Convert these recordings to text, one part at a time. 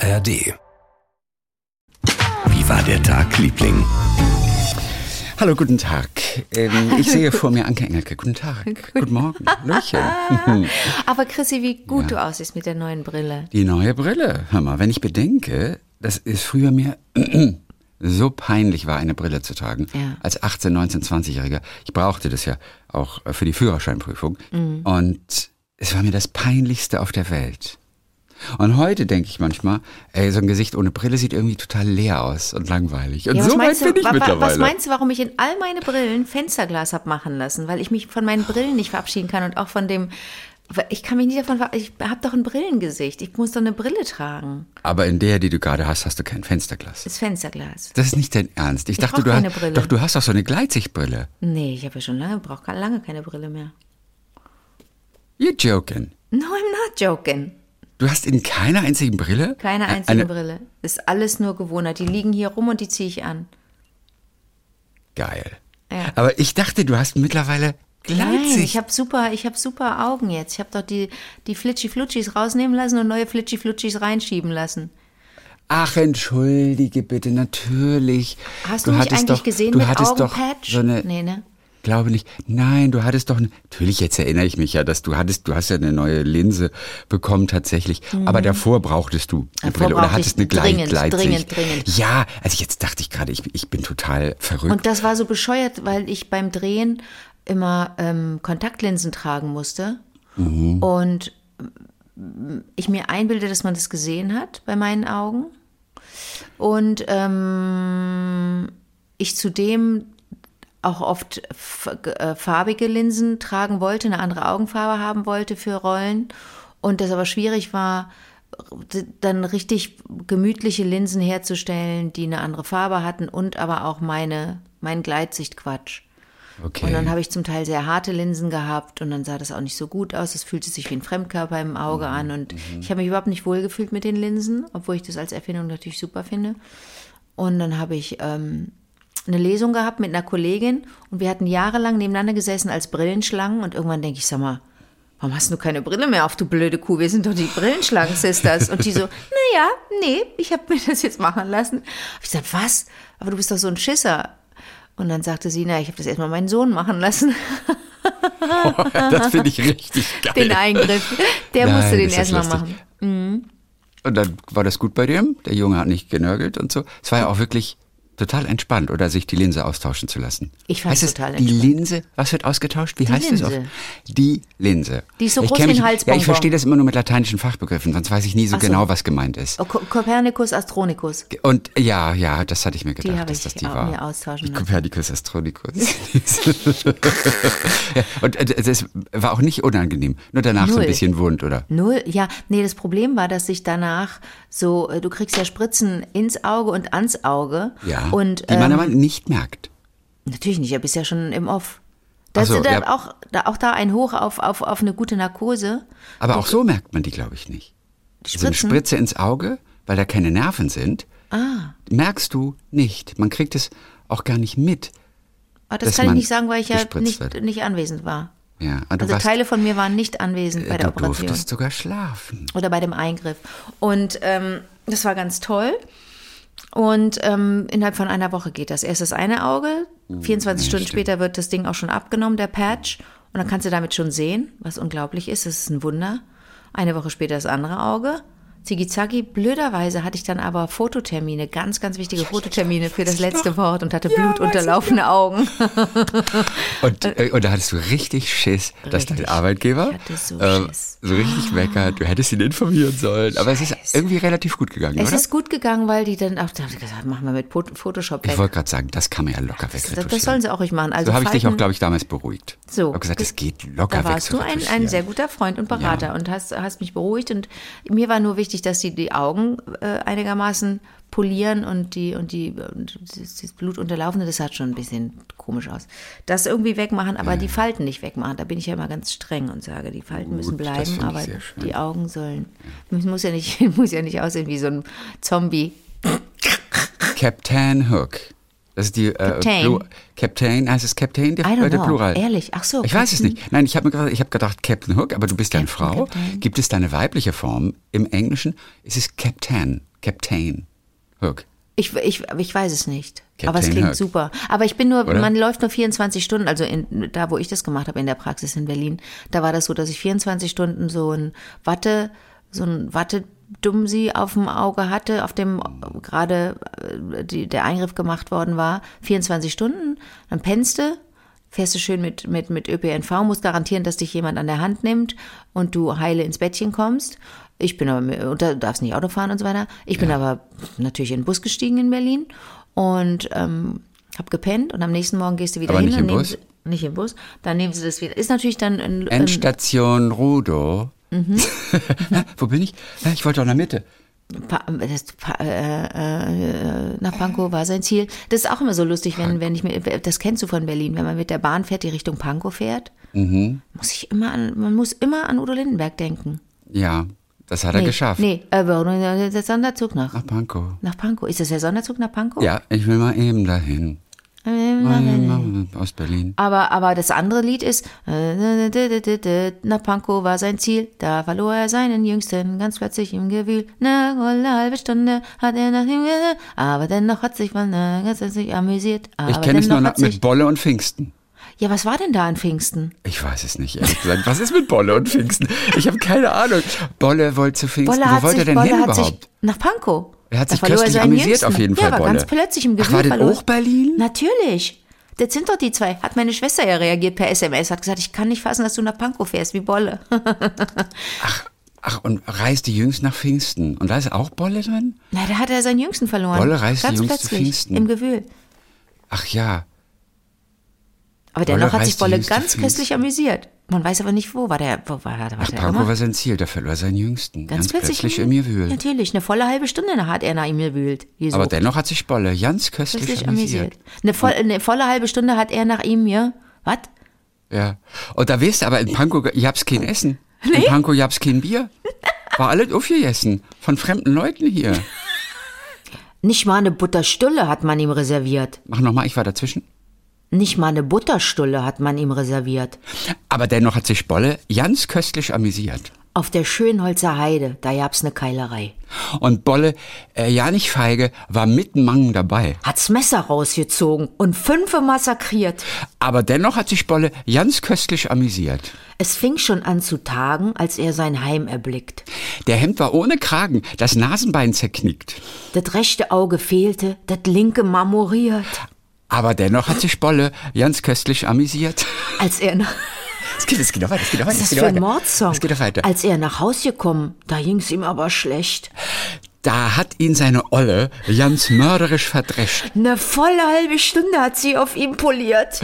ARD. Wie war der Tag, Liebling? Hallo, guten Tag. Ähm, ich sehe vor mir Anke Engelke. Guten Tag. Guten Morgen. Löcher. Aber Chrissy, wie gut du aussiehst mit der neuen Brille. Die neue Brille. Hör mal, wenn ich bedenke, dass es früher mir so peinlich war, eine Brille zu tragen, Ja. als 18, 19, 20-Jähriger. Ich brauchte das ja auch für die Führerscheinprüfung. Mhm. Und es war mir das Peinlichste auf der Welt. Und heute denke ich manchmal, ey, so ein Gesicht ohne Brille sieht irgendwie total leer aus und langweilig. Und Ja, so weit bin ich wa- mittlerweile. was meinst du, warum ich in all meine Brillen Fensterglas hab machen lassen? Weil ich mich von meinen Brillen nicht verabschieden kann und auch von dem. Ich kann mich nicht davon Ich habe doch ein Brillengesicht. Ich muss doch eine Brille tragen. Aber in der, die du gerade hast, hast du kein Fensterglas. Das Fensterglas. Das ist nicht dein Ernst. Ich, Ich dachte, du hast, Brille. doch du hast doch so eine Gleitsichtbrille. Nee, ich habe ja schon lange, brauche lange keine Brille mehr. You're joking. No, I'm not joking. Du hast in keiner einzigen Brille? Keine einzige eine, Brille. Ist alles nur Gewohnheit. Die liegen hier rum und die ziehe ich an. Geil. Ja. Aber ich dachte, du hast mittlerweile Nein, Gleitsicht. ich habe super, ich habe super Augen jetzt. Ich habe doch die, die Flitschi-Flutschis rausnehmen lassen und neue Flitschi-Flutschis reinschieben lassen. Ach, entschuldige bitte, natürlich. Hast du, mich hattest eigentlich doch, gesehen du mit hattest doch Augenpatch? so eine, nee, ne? Glaube nicht. Nein, du hattest doch, natürlich, jetzt erinnere ich mich ja, dass du hattest, du hast ja eine neue Linse bekommen tatsächlich. Aber davor brauchtest du eine Mhm. Davor Brille oder hattest eine Gleit, dringend, Gleitsicht. dringend, dringend. Ja, also jetzt dachte ich gerade, ich, ich bin total verrückt. Und das war so bescheuert, weil ich beim Drehen immer ähm, Kontaktlinsen tragen musste. Mhm. Und ähm, ich mir einbilde, dass man das gesehen hat bei meinen Augen. Und ähm, ich zudem auch oft äh, farbige Linsen tragen wollte, eine andere Augenfarbe haben wollte für Rollen. Und das aber schwierig war, dann richtig gemütliche Linsen herzustellen, die eine andere Farbe hatten und aber auch meine, mein Gleitsichtquatsch. okay. Und dann habe ich zum Teil sehr harte Linsen gehabt und dann sah das auch nicht so gut aus. Es fühlte sich wie ein Fremdkörper im Auge Mhm, an und ich habe mich überhaupt nicht wohlgefühlt mit den Linsen, obwohl ich das als Erfindung natürlich super finde. Und dann habe ich ähm, eine Lesung gehabt mit einer Kollegin und wir hatten jahrelang nebeneinander gesessen als Brillenschlangen und irgendwann denke ich, sag mal, warum hast du keine Brille mehr auf, du blöde Kuh? Wir sind doch die Brillenschlangen-Sisters. Und die so, naja, nee, ich habe mir das jetzt machen lassen. Ich gesagt, was? Aber du bist doch so ein Schisser. Und dann sagte sie, na, ich habe das erstmal meinen Sohn machen lassen. das finde ich richtig geil. Den Eingriff. Der Nein, musste den erstmal machen. Und dann war das gut bei dem. Der Junge hat nicht genörgelt und so. Es war ja auch wirklich total entspannt, oder sich die Linse austauschen zu lassen. Ich fand's heißt total es, Die entspannt. Linse, was wird ausgetauscht? Wie Die heißt es Linse. auf? Die Linse. Die ist so ich groß wie ein mich- Ja, Halsbonbon. ich verstehe das immer nur mit lateinischen Fachbegriffen, sonst weiß ich nie so so. genau, was gemeint ist. Oh, Ko- Kopernikus Astronicus. Und ja, ja, das hatte ich mir Die gedacht, habe dass ich das die war. mir austauschen Die. Kopernikus Astronicus. ja, und äh, das war auch nicht unangenehm, nur danach so ein Null. bisschen wund, oder? Null, ja, nee, das Problem war, dass sich danach so, äh, du kriegst ja Spritzen ins Auge und ans Auge. Ja, Und die man ähm, aber nicht merkt. natürlich nicht, ja, bist ja schon im Off. Das so, ist dann ja. auch, da, auch da ein Hoch auf, auf, auf eine gute Narkose. Aber auch so merkt man die, glaube ich, nicht. Die So eine. Spritze ins Auge, weil da keine Nerven sind, ah, merkst du nicht. Man kriegt es auch gar nicht mit. aber das dass kann ich nicht sagen, weil ich ja nicht, wird. nicht anwesend war. Ja, du, Also warst, Teile von mir waren nicht anwesend bei äh, der du Operation. durftest sogar schlafen. oder bei dem Eingriff. Und ähm, das war ganz toll. Und ähm, innerhalb von einer Woche geht das. Erst das eine Auge, 24 Stunden später wird das Ding auch schon abgenommen, der Patch. Und dann kannst du damit schon sehen, was unglaublich ist. Das ist ein Wunder. Eine Woche später das andere Auge. Ziggy-Zacki. Blöderweise hatte ich dann aber Fototermine, ganz, ganz wichtige Fototermine für das letzte Wort und hatte blutunterlaufene Augen. Und, äh, und da hattest du richtig Schiss, dass dein Richtig. Arbeitgeber Ich so Schiss. so richtig meckert. Du hättest ihn informieren sollen. Aber es ist irgendwie relativ gut gegangen, Es oder? ist gut gegangen, weil die dann auch, da haben gesagt, machen wir mit Photoshop ich weg. wollte gerade sagen, das kann man ja locker Das, wegretuschieren. das sollen sie auch ruhig machen. Also so habe ich dich auch, glaube ich, damals beruhigt. So. Ich habe gesagt, es geht locker Da warst du ein, ein sehr guter Freund und Berater Ja. und hast, hast mich beruhigt. Und mir war nur wichtig, dass die die Augen äh, einigermaßen polieren und die und die und das, Blutunterlaufende, das hat schon ein bisschen komisch aus. Das irgendwie wegmachen, aber die Falten nicht wegmachen. Da bin ich ja immer ganz streng und sage, die Falten müssen Gut, das bleiben, aber die Augen sollen. Es muss ja nicht muss ja nicht aussehen wie so ein Zombie. Captain Hook. Das ist die äh, Captain. Plu- Captain, heißt es Captain, der, äh, der. Plural? Ehrlich? Ach so, Ich weiß es Captain. nicht. Nein, ich habe ich habe gedacht Captain Hook, aber du bist ja eine Captain, Frau. Captain. Gibt es da eine weibliche Form? Im Englischen ist es Captain. Captain Hook. Ich, ich, ich weiß es nicht. Aber es Captain klingt Hook. super. Aber ich bin nur, Oder? man läuft nur 24 Stunden, also in, da, wo ich das gemacht habe, in der Praxis in Berlin, da war das so, dass ich 24 Stunden so ein Watte, so ein Wattedumsi auf dem Auge hatte, auf dem gerade äh, die, der Eingriff gemacht worden war. 24 Stunden, dann pennst du, fährst du schön mit, mit, mit ÖPNV, musst garantieren, dass dich jemand an der Hand nimmt und du heile ins Bettchen kommst. Ich bin aber, und da darfst nicht Auto fahren und so weiter. Ich bin aber natürlich in den Bus gestiegen in Berlin und ähm, hab gepennt und am nächsten Morgen gehst du wieder Aber hin nicht im Bus? sie, nicht im Bus, dann nehmen sie das wieder. Ist natürlich dann ein, ein Endstation Rudo. Mhm. Wo bin ich? Ich wollte doch in der Mitte. Pa das, pa äh, äh, nach Pankow war sein Ziel. Das ist auch immer so lustig, wenn, wenn ich mir, das kennst du von Berlin, wenn man mit der Bahn fährt, die Richtung Pankow fährt, Mhm. muss ich immer an, man muss immer an Udo Lindenberg denken. Ja, das hat er nee, geschafft. Nee, äh, der Sonderzug nach, Nach Pankow. nach Pankow. Ist das der Sonderzug nach Pankow? Ja, ich will mal eben dahin. Aus Berlin. Aber, aber das andere Lied ist, nach Pankow war sein Ziel, da verlor er seinen Jüngsten ganz plötzlich im Gewühl. Eine halbe Stunde hat er nach ihm aber dennoch hat sich man ganz sich amüsiert. Aber Ich kenne es nur mit Bolle und Pfingsten. Ja, was war denn da an Pfingsten? Ich weiß es nicht, ehrlich gesagt. Was ist mit Bolle und Pfingsten? Ich habe keine Ahnung. Bolle wollte zu Pfingsten. Bolle Wo hat wollte sich, er denn Bolle hin überhaupt? nach Pankow. Er hat sich köstlich amüsiert Jüngsten. auf jeden ja, Fall, aber Bolle. ganz plötzlich im Gewühl Ach, war verlor- auch Berlin? Natürlich. Das sind doch die zwei. Hat meine Schwester ja reagiert per SMS, hat gesagt, ich kann nicht fassen, dass du nach Pankow fährst, wie Bolle. Ach, und reist die Jüngst nach Pfingsten. Und da ist auch Bolle drin? Na, da hat er seinen Jüngsten verloren. Bolle reist Ganz die Jungs zu plötzlich, Pfingsten. im Gewühl. Ach ja. Aber dennoch hat sich Bolle ganz köstlich amüsiert. Man weiß aber nicht wo. War der, wo war, der- war Ach, der Pankow immer? war sein Ziel. Da verlor er seinen Jüngsten. Ganz, plötzlich, in mir wühlt. Natürlich, eine volle halbe Stunde hat er nach ihm gewühlt. Jesu. Aber dennoch hat sich Bolle ganz köstlich Köstlich amüsiert. amüsiert. Eine, voll, eine volle halbe Stunde hat er nach ihm, ja? Was? Ja. Und da weißt du aber, in Pankow gab's kein Essen. In Pankow gab's kein Bier. War alles aufgegessen. Von fremden Leuten hier. Nicht mal eine Butterstulle hat man ihm reserviert. Mach nochmal, ich war dazwischen. Nicht mal eine Butterstulle hat man ihm reserviert. Aber dennoch hat sich Bolle ganz köstlich amüsiert. Auf der Schönholzer Heide, da gab's eine Keilerei. Und Bolle, äh, ja nicht feige, war mit Mang dabei. Hat's Messer rausgezogen und fünfe massakriert. Aber dennoch hat sich Bolle ganz köstlich amüsiert. Es fing schon an zu tagen, als er sein Heim erblickt. Der Hemd war ohne Kragen, das Nasenbein zerknickt. Das rechte Auge fehlte, das linke marmoriert. Aber dennoch hat sich Bolle ganz köstlich amüsiert. Als er nach, Es geht, es geht doch weiter, es geht doch weiter. was ist das für ein. Mordsong? Es geht doch weiter. Als er nach Haus gekommen, da ging's ihm aber schlecht. Da hat ihn seine Olle ganz mörderisch verdrescht. Eine volle halbe Stunde hat sie auf ihm poliert.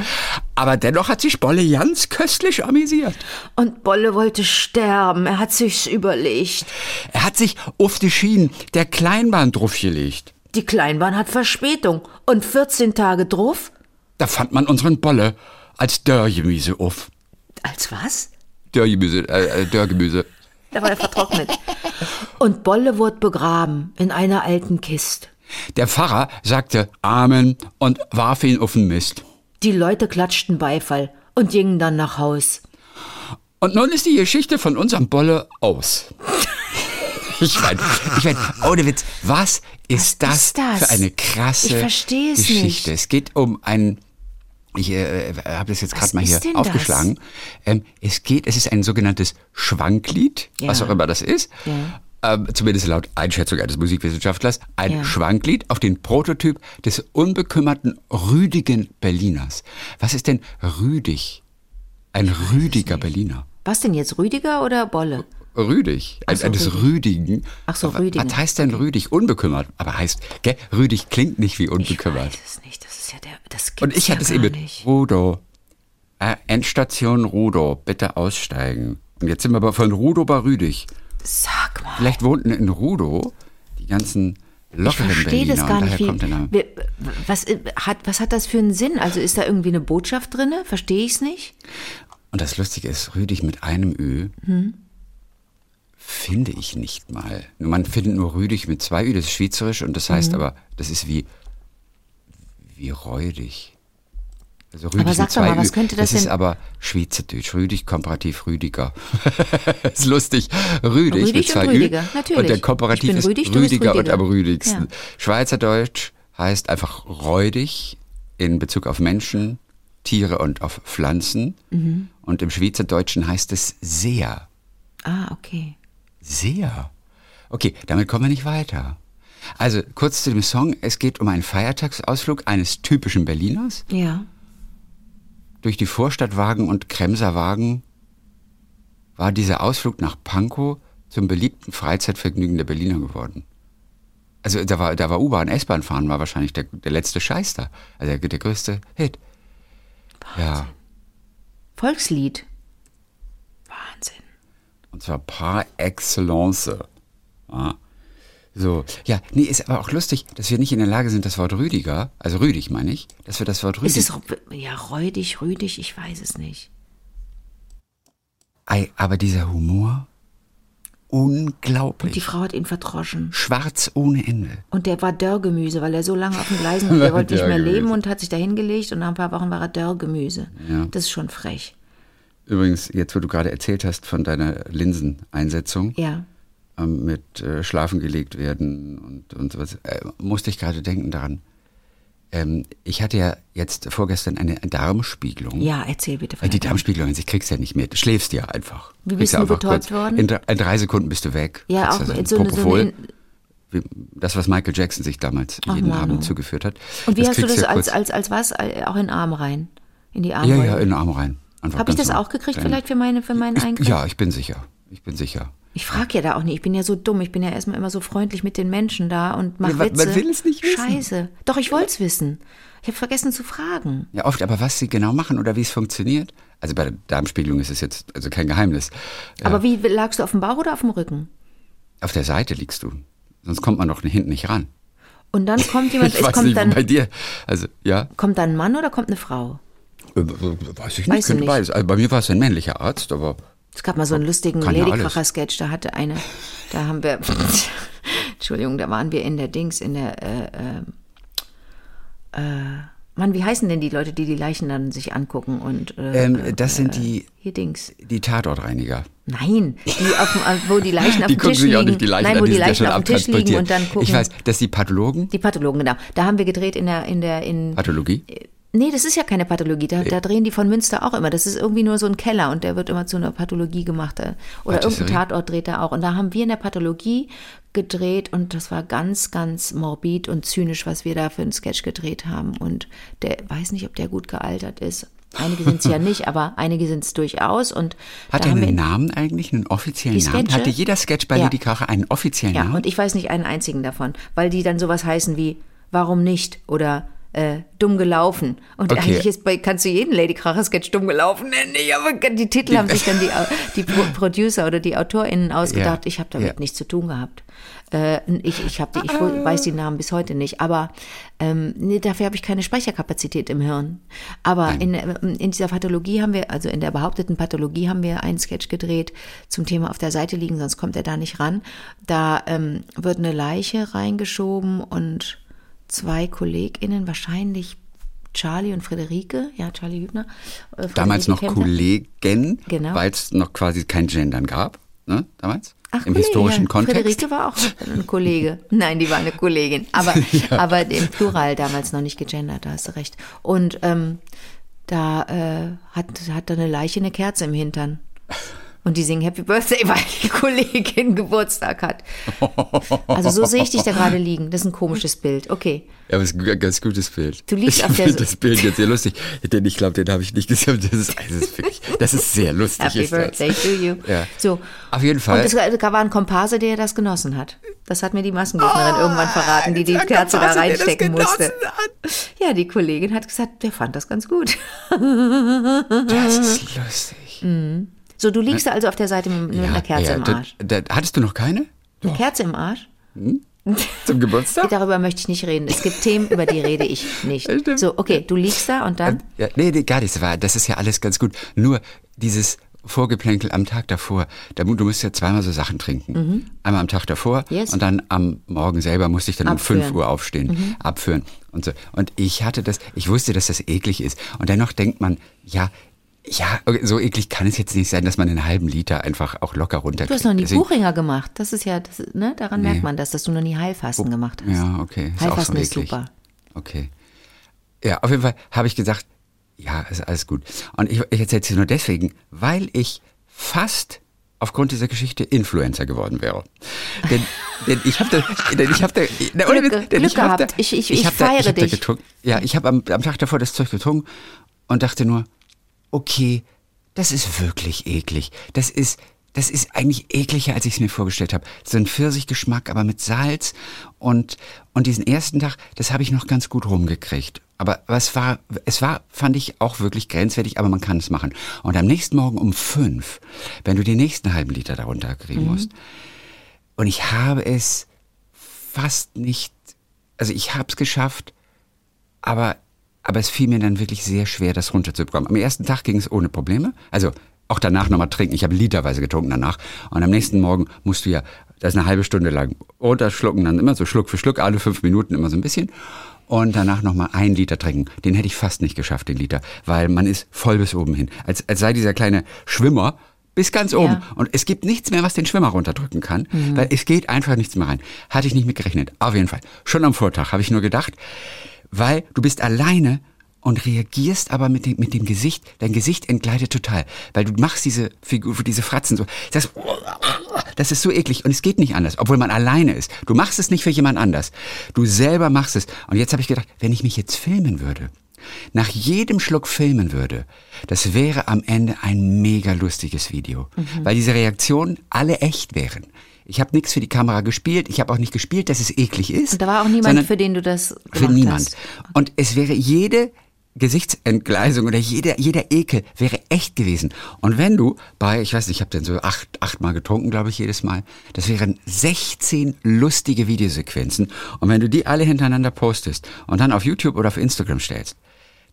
Aber dennoch hat sich Bolle ganz köstlich amüsiert. Und Bolle wollte sterben, er hat sich's überlegt. Er hat sich auf die Schienen der Kleinbahn draufgelegt. Die Kleinbahn hat Verspätung und 14 Tage drauf? Da fand man unseren Bolle als Dörrgemüse auf. Als was? Dörrgemüse, äh, äh, Dörrgemüse. Da war er vertrocknet. Und Bolle wurde begraben in einer alten Kist. Der Pfarrer sagte Amen und warf ihn auf den Mist. Die Leute klatschten Beifall und gingen dann nach Haus. Und nun ist die Geschichte von unserem Bolle aus. Ich meine, ich mein, ohne Witz, was ist, Was das, ist das? für eine krasse Ich verstehe es Geschichte? nicht. Es geht um ein, ich äh, habe das jetzt Was gerade mal hier aufgeschlagen. Ähm, es geht, es ist ein sogenanntes Schwanklied, was Ja. auch immer das ist. Ja. Ähm, zumindest laut Einschätzung eines Musikwissenschaftlers, ein Ja. Schwanklied auf den Prototyp des unbekümmerten, rüdigen Berliners. Was ist denn rüdig? Ein rüdiger Berliner. Was denn jetzt, Rüdiger oder Bolle? Rüdig, ein, Ach so, eines Rüdigen. Ach so, Rüdigen. Was heißt denn rüdig? Unbekümmert. Aber heißt, gell, rüdig klingt nicht wie Ich unbekümmert. weiß es nicht, das ist ja der, das gibt's Und ich ja hatte es eben mit. Rudo. Äh, Endstation Rudo, bitte aussteigen. Und jetzt sind wir aber von Rudo bei Rüdig. Sag mal, Vielleicht wohnten in Rudo die ganzen ich lockeren verstehe Berliner. das gar nicht. Wie, was, hat, was hat das für einen Sinn? Also ist da irgendwie eine Botschaft drinne? Verstehe ich es nicht? Und das Lustige ist, Rüdig mit einem Ü Hm? Finde ich nicht mal. Man findet nur Rüdig mit zwei Ü, das ist schweizerisch und das Mhm. heißt aber, das ist wie, wie räudig. Also Rüdig Aber sag mit doch mal, was könnte das Das ist denn- aber Schweizerdeutsch. Rüdig, komparativ Rüdiger. ist lustig. Rüdig, Rüdig mit und zwei Rüdiger, Ü. natürlich. Und der Komparativ ist Rüdig, du bist Rüdiger und Rüdiger. am rüdigsten. Ja. Schweizerdeutsch heißt einfach räudig in Bezug auf Menschen, Tiere und auf Pflanzen. Mhm. Und im Schweizerdeutschen heißt es sehr. Ah, okay. Sehr. Okay, damit kommen wir nicht weiter. Also kurz zu dem Song. Es geht um einen Feiertagsausflug eines typischen Berliners Ja. durch die Vorstadtwagen und Kremserwagen war dieser Ausflug nach Pankow zum beliebten Freizeitvergnügen der Berliner geworden. Also da war, da war U-Bahn, S-Bahn fahren war wahrscheinlich der, der letzte Scheiß da. Also der, der größte Hit. Ja, Volkslied. Und zwar par excellence. Ja. So, ja, nee, ist aber auch lustig, dass wir nicht in der Lage sind, das Wort Rüdiger, also Rüdig meine ich, dass wir das Wort Ist Rüdig, es ja räudig, rüdig? Ich weiß es nicht. Ei, aber dieser Humor, unglaublich. Und die Frau hat ihn verdroschen. Schwarz ohne Ende. Und der war Dörrgemüse, weil er so lange auf den Gleisen war. Der wollte nicht mehr leben und hat sich da hingelegt und nach ein paar Wochen war er Dörrgemüse. Ja. Das ist schon frech. Übrigens, jetzt wo du gerade erzählt hast von deiner Linseneinsetzung Ja. ähm, mit äh, Schlafen gelegt werden und, und sowas, äh, musste ich gerade denken daran. Ähm, ich hatte ja jetzt vorgestern eine Darmspiegelung. Ja, erzähl bitte von Weil die Darmspiegelung kriegst du ja nicht mehr. Du schläfst ja einfach. Wie bist ja du einfach betäubt kurz. worden? In, drei- in drei Sekunden bist du weg. Ja, Kriegst auch mit so eine- so Propofol. eine- das, was Michael Jackson sich damals Ach, jeden Manu. Abend zugeführt hat. Und wie das hast du das ja als, als, als was? Auch in den Arm rein? In die Ja, Armbeuge? ja, in den Arm rein. Habe ich das auch gekriegt Kleine- vielleicht für, meine, für meinen Eingriff? ja, ich bin sicher. Ich bin sicher. Ich frage ja da auch nicht. Ich bin ja so dumm. Ich bin ja erstmal immer so freundlich mit den Menschen da und mach Ja, man- Witze. man will es nicht wissen. Scheiße. Doch, ich wollte es wissen. Ich habe vergessen zu fragen. Ja, oft, aber was sie genau machen oder wie es funktioniert, also bei der Darmspiegelung ist es jetzt also kein Geheimnis. Ja, Aber wie lagst du auf dem Bauch oder auf dem Rücken? auf der Seite liegst du. Sonst kommt man doch hinten nicht ran. Und dann kommt jemand, Ich es weiß kommt nicht, dann, bei dir. Also, ja. kommt dann ein Mann oder kommt eine Frau? Äh, Weiß ich nicht, könnte nicht. beides. Also bei mir war es ein männlicher Arzt, aber Es gab mal so einen lustigen. Ladykracher-Sketch, da hatte eine, da haben wir, Entschuldigung, da waren wir in der Dings, in der, äh, äh, äh, Mann, wie heißen denn die Leute, die die Leichen dann sich angucken und, äh, ähm, äh, das sind die, hier Dings. die Tatortreiniger. Nein, die auf äh, wo die Leichen auf Die dem Tisch liegen. auch nicht die Leichen Nein, wo die die Leichen auf dem Tisch liegen und dann gucken. Ich weiß, das sind die Pathologen. Die Pathologen, genau. Da haben wir gedreht in der, in der, in, Pathologie? Nee, das ist ja keine Pathologie. Da, da drehen die von Münster auch immer. Das ist irgendwie nur so ein Keller und der wird immer zu einer Pathologie gemacht. äh, Oder irgendein Tatort dreht er auch. Und da haben wir in der Pathologie gedreht und das war ganz, ganz morbid und zynisch, was wir da für einen Sketch gedreht haben. Und der weiß nicht, ob der gut gealtert ist. Einige sind es ja nicht, aber einige sind es durchaus. Und Hat er einen Namen eigentlich, einen offiziellen Namen? Hatte jeder Sketch bei Ja. Lady Kracher einen offiziellen Ja, Namen? und ich weiß nicht einen einzigen davon, weil die dann sowas heißen wie Warum nicht oder äh, dumm gelaufen. Und Okay. eigentlich ist bei, kannst du jeden Lady Kracher Sketch dumm gelaufen nennen. Ich, aber die Titel haben sich dann die, die Pro Producer oder die AutorInnen ausgedacht. Ja, Ich habe damit ja. nichts zu tun gehabt. Äh, ich ich, hab die, ich weiß die Namen bis heute nicht. Aber ähm, nee, dafür habe ich keine Speicherkapazität im Hirn. Aber in, ähm, in dieser Pathologie haben wir, also in der behaupteten Pathologie haben wir einen Sketch gedreht zum Thema auf der Seite liegen, sonst kommt er da nicht ran. Da ähm, wird eine Leiche reingeschoben und zwei KollegInnen, wahrscheinlich Charlie und Friederike, ja, Charlie Hübner. äh, Damals Friederike noch Kempter. Kollegen, Genau. weil es noch quasi kein Gendern gab, ne, damals? Ach, Im Kollege, historischen ja. Kontext. Friederike war auch ein Kollege. Nein, die war eine Kollegin. Aber, aber im Plural damals noch nicht gegendert, da hast du recht. Und ähm, da äh, hat, hat da eine Leiche eine Kerze im Hintern. Und die singen Happy Birthday, weil die Kollegin Geburtstag hat. Also so sehe ich dich da gerade liegen. Das ist ein komisches Bild. Okay. Ja, aber es ist ein ganz gutes Bild. Du liegst ich auf der- finde das Bild jetzt sehr lustig. Denn ich glaube, den habe ich nicht gesehen. Das ist, das ist wirklich, das ist sehr lustig. Happy ist das. Birthday to you. Ja. So. Auf jeden Fall. Und es war ein Komparse, der das genossen hat. Das hat mir die Massengegnerin irgendwann verraten, die die Kerze da reinstecken musste. hat. Ja, die Kollegin hat gesagt, der fand das ganz gut. Das ist lustig. So, du liegst da also auf der Seite mit, mit einer Kerze im da- Arsch. Da, hattest du noch keine? Eine Kerze im Arsch? Zum Geburtstag? Darüber möchte ich nicht reden. Es gibt Themen, über die rede ich nicht. Stimmt. So, okay, du liegst da und dann. Ja, nee, nee, gar nicht. Das, war, das ist ja alles ganz gut. Nur dieses Vorgeplänkel am Tag davor. Da, du musst ja zweimal so Sachen trinken. Einmal am Tag davor Mhm. Yes. und dann am Morgen selber musste ich dann Abführen. Mhm. um 5 Uhr aufstehen, abführen und so. Und ich hatte das, ich wusste, dass das eklig ist. Und dennoch denkt man, ja, ja, so eklig kann es jetzt nicht sein, dass man einen halben Liter einfach auch locker runterkriegt. Du hast noch nie Deswegen- Buchinger gemacht. Das ist ja, das, ne, daran merkt man das, dass du noch nie Heilfasten gemacht hast. Ja, okay. Ist auch Heilfasten so ist super. Okay. Ja, auf jeden Fall habe ich gesagt, ja, ist alles gut. Und ich, ich erzähle es dir nur deswegen, weil ich fast aufgrund dieser Geschichte Influencer geworden wäre. Denn, denn ich habe da, denn ich habe da, na, Glück- denn Glück ich hab gehabt. Da, Ich- ich- ich da, feiere ich hab da dich. getrunken. Ja, ich habe am, am Tag davor das Zeug getrunken und dachte nur, okay, das ist wirklich eklig. Das ist, das ist eigentlich ekliger, als ich es mir vorgestellt habe. So ein Pfirsichgeschmack, aber mit Salz und, und diesen ersten Tag, das habe ich noch ganz gut rumgekriegt. Aber, aber es war, es war, fand ich auch wirklich grenzwertig, aber man kann es machen. Und am nächsten Morgen um fünf, wenn du den nächsten halben Liter darunter kriegen musst, und ich habe es fast nicht, also ich habe es geschafft, aber, aber es fiel mir dann wirklich sehr schwer, das runterzubekommen. Am ersten Tag ging es ohne Probleme. Also auch danach nochmal trinken. Ich habe literweise getrunken danach. Und am nächsten Morgen musst du ja, das ist eine halbe Stunde lang runterschlucken, dann immer so Schluck für Schluck, alle fünf Minuten immer so ein bisschen. Und danach nochmal einen Liter trinken. Den hätte ich fast nicht geschafft, den Liter. Weil man ist voll bis oben hin. Als, als sei dieser kleine Schwimmer bis ganz oben. Ja. Und es gibt nichts mehr, was den Schwimmer runterdrücken kann, weil es geht einfach nichts mehr rein. Hatte ich nicht mit gerechnet. Auf jeden Fall. Schon am Vortag habe ich nur gedacht, weil du bist alleine und reagierst aber mit dem, mit dem Gesicht, dein Gesicht entgleitet total, weil du machst diese Figur, diese Fratzen so, das, das ist so eklig und es geht nicht anders, obwohl man alleine ist. Du machst es nicht für jemand anders. Du selber machst es. Und jetzt habe ich gedacht, wenn ich mich jetzt filmen würde, nach jedem Schluck filmen würde, das wäre am Ende ein mega lustiges Video, weil diese Reaktionen alle echt wären. Ich habe nichts für die Kamera gespielt, ich habe auch nicht gespielt, dass es eklig ist. Und da war auch niemand, für den du das gemacht für niemand. hast. Und es wäre jede Gesichtsentgleisung oder jeder, jeder Ekel wäre echt gewesen. Und wenn du bei, ich weiß nicht, ich habe dann so acht, achtmal getrunken, glaube ich, jedes Mal, das wären 16 lustige Videosequenzen. Und wenn du die alle hintereinander postest und dann auf YouTube oder auf Instagram stellst,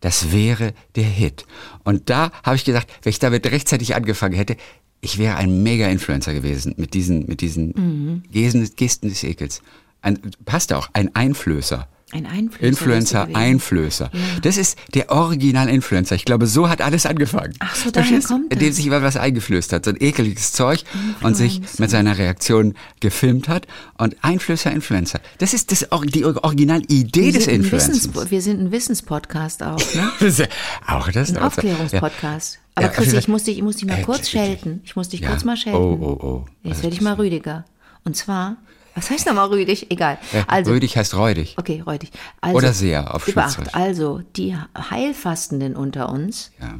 das wäre der Hit. Und da habe ich gesagt, wenn ich damit rechtzeitig angefangen hätte, ich wäre ein Mega-Influencer gewesen mit diesen, mit diesen Gesten, Gesten des Ekels. Ein, passt auch, ein Einflößer. Ein Einflößer. Influencer. Einflößer. Das ist der Original-Influencer. Ich glaube, so hat alles angefangen. Ach so, daher Verstehst? kommt Indem sich jemand was eingeflößt hat, so ein ekeliges Zeug und sich Influencer. mit seiner Reaktion gefilmt hat. Und Einflößer, Influencer. Das ist das, die Originalidee des Influencers. Wir sind ein Wissenspodcast auch, ne? Ja- auch das Ein. Aufklärungspodcast. Ja, Aber auf Chris, jeden ich muss dich, ich muss dich mal Äh, kurz schelten. Ich muss dich Ja. kurz mal schelten. Oh, oh, oh. Jetzt werde ich mal rüdiger. Und zwar, was heißt nochmal rüdig? Egal. Ja, Also, Rödig heißt räudig. okay, räudig. Also, Oder sehr auf. Schweizerisch. Also, die Heilfastenden unter uns Ja.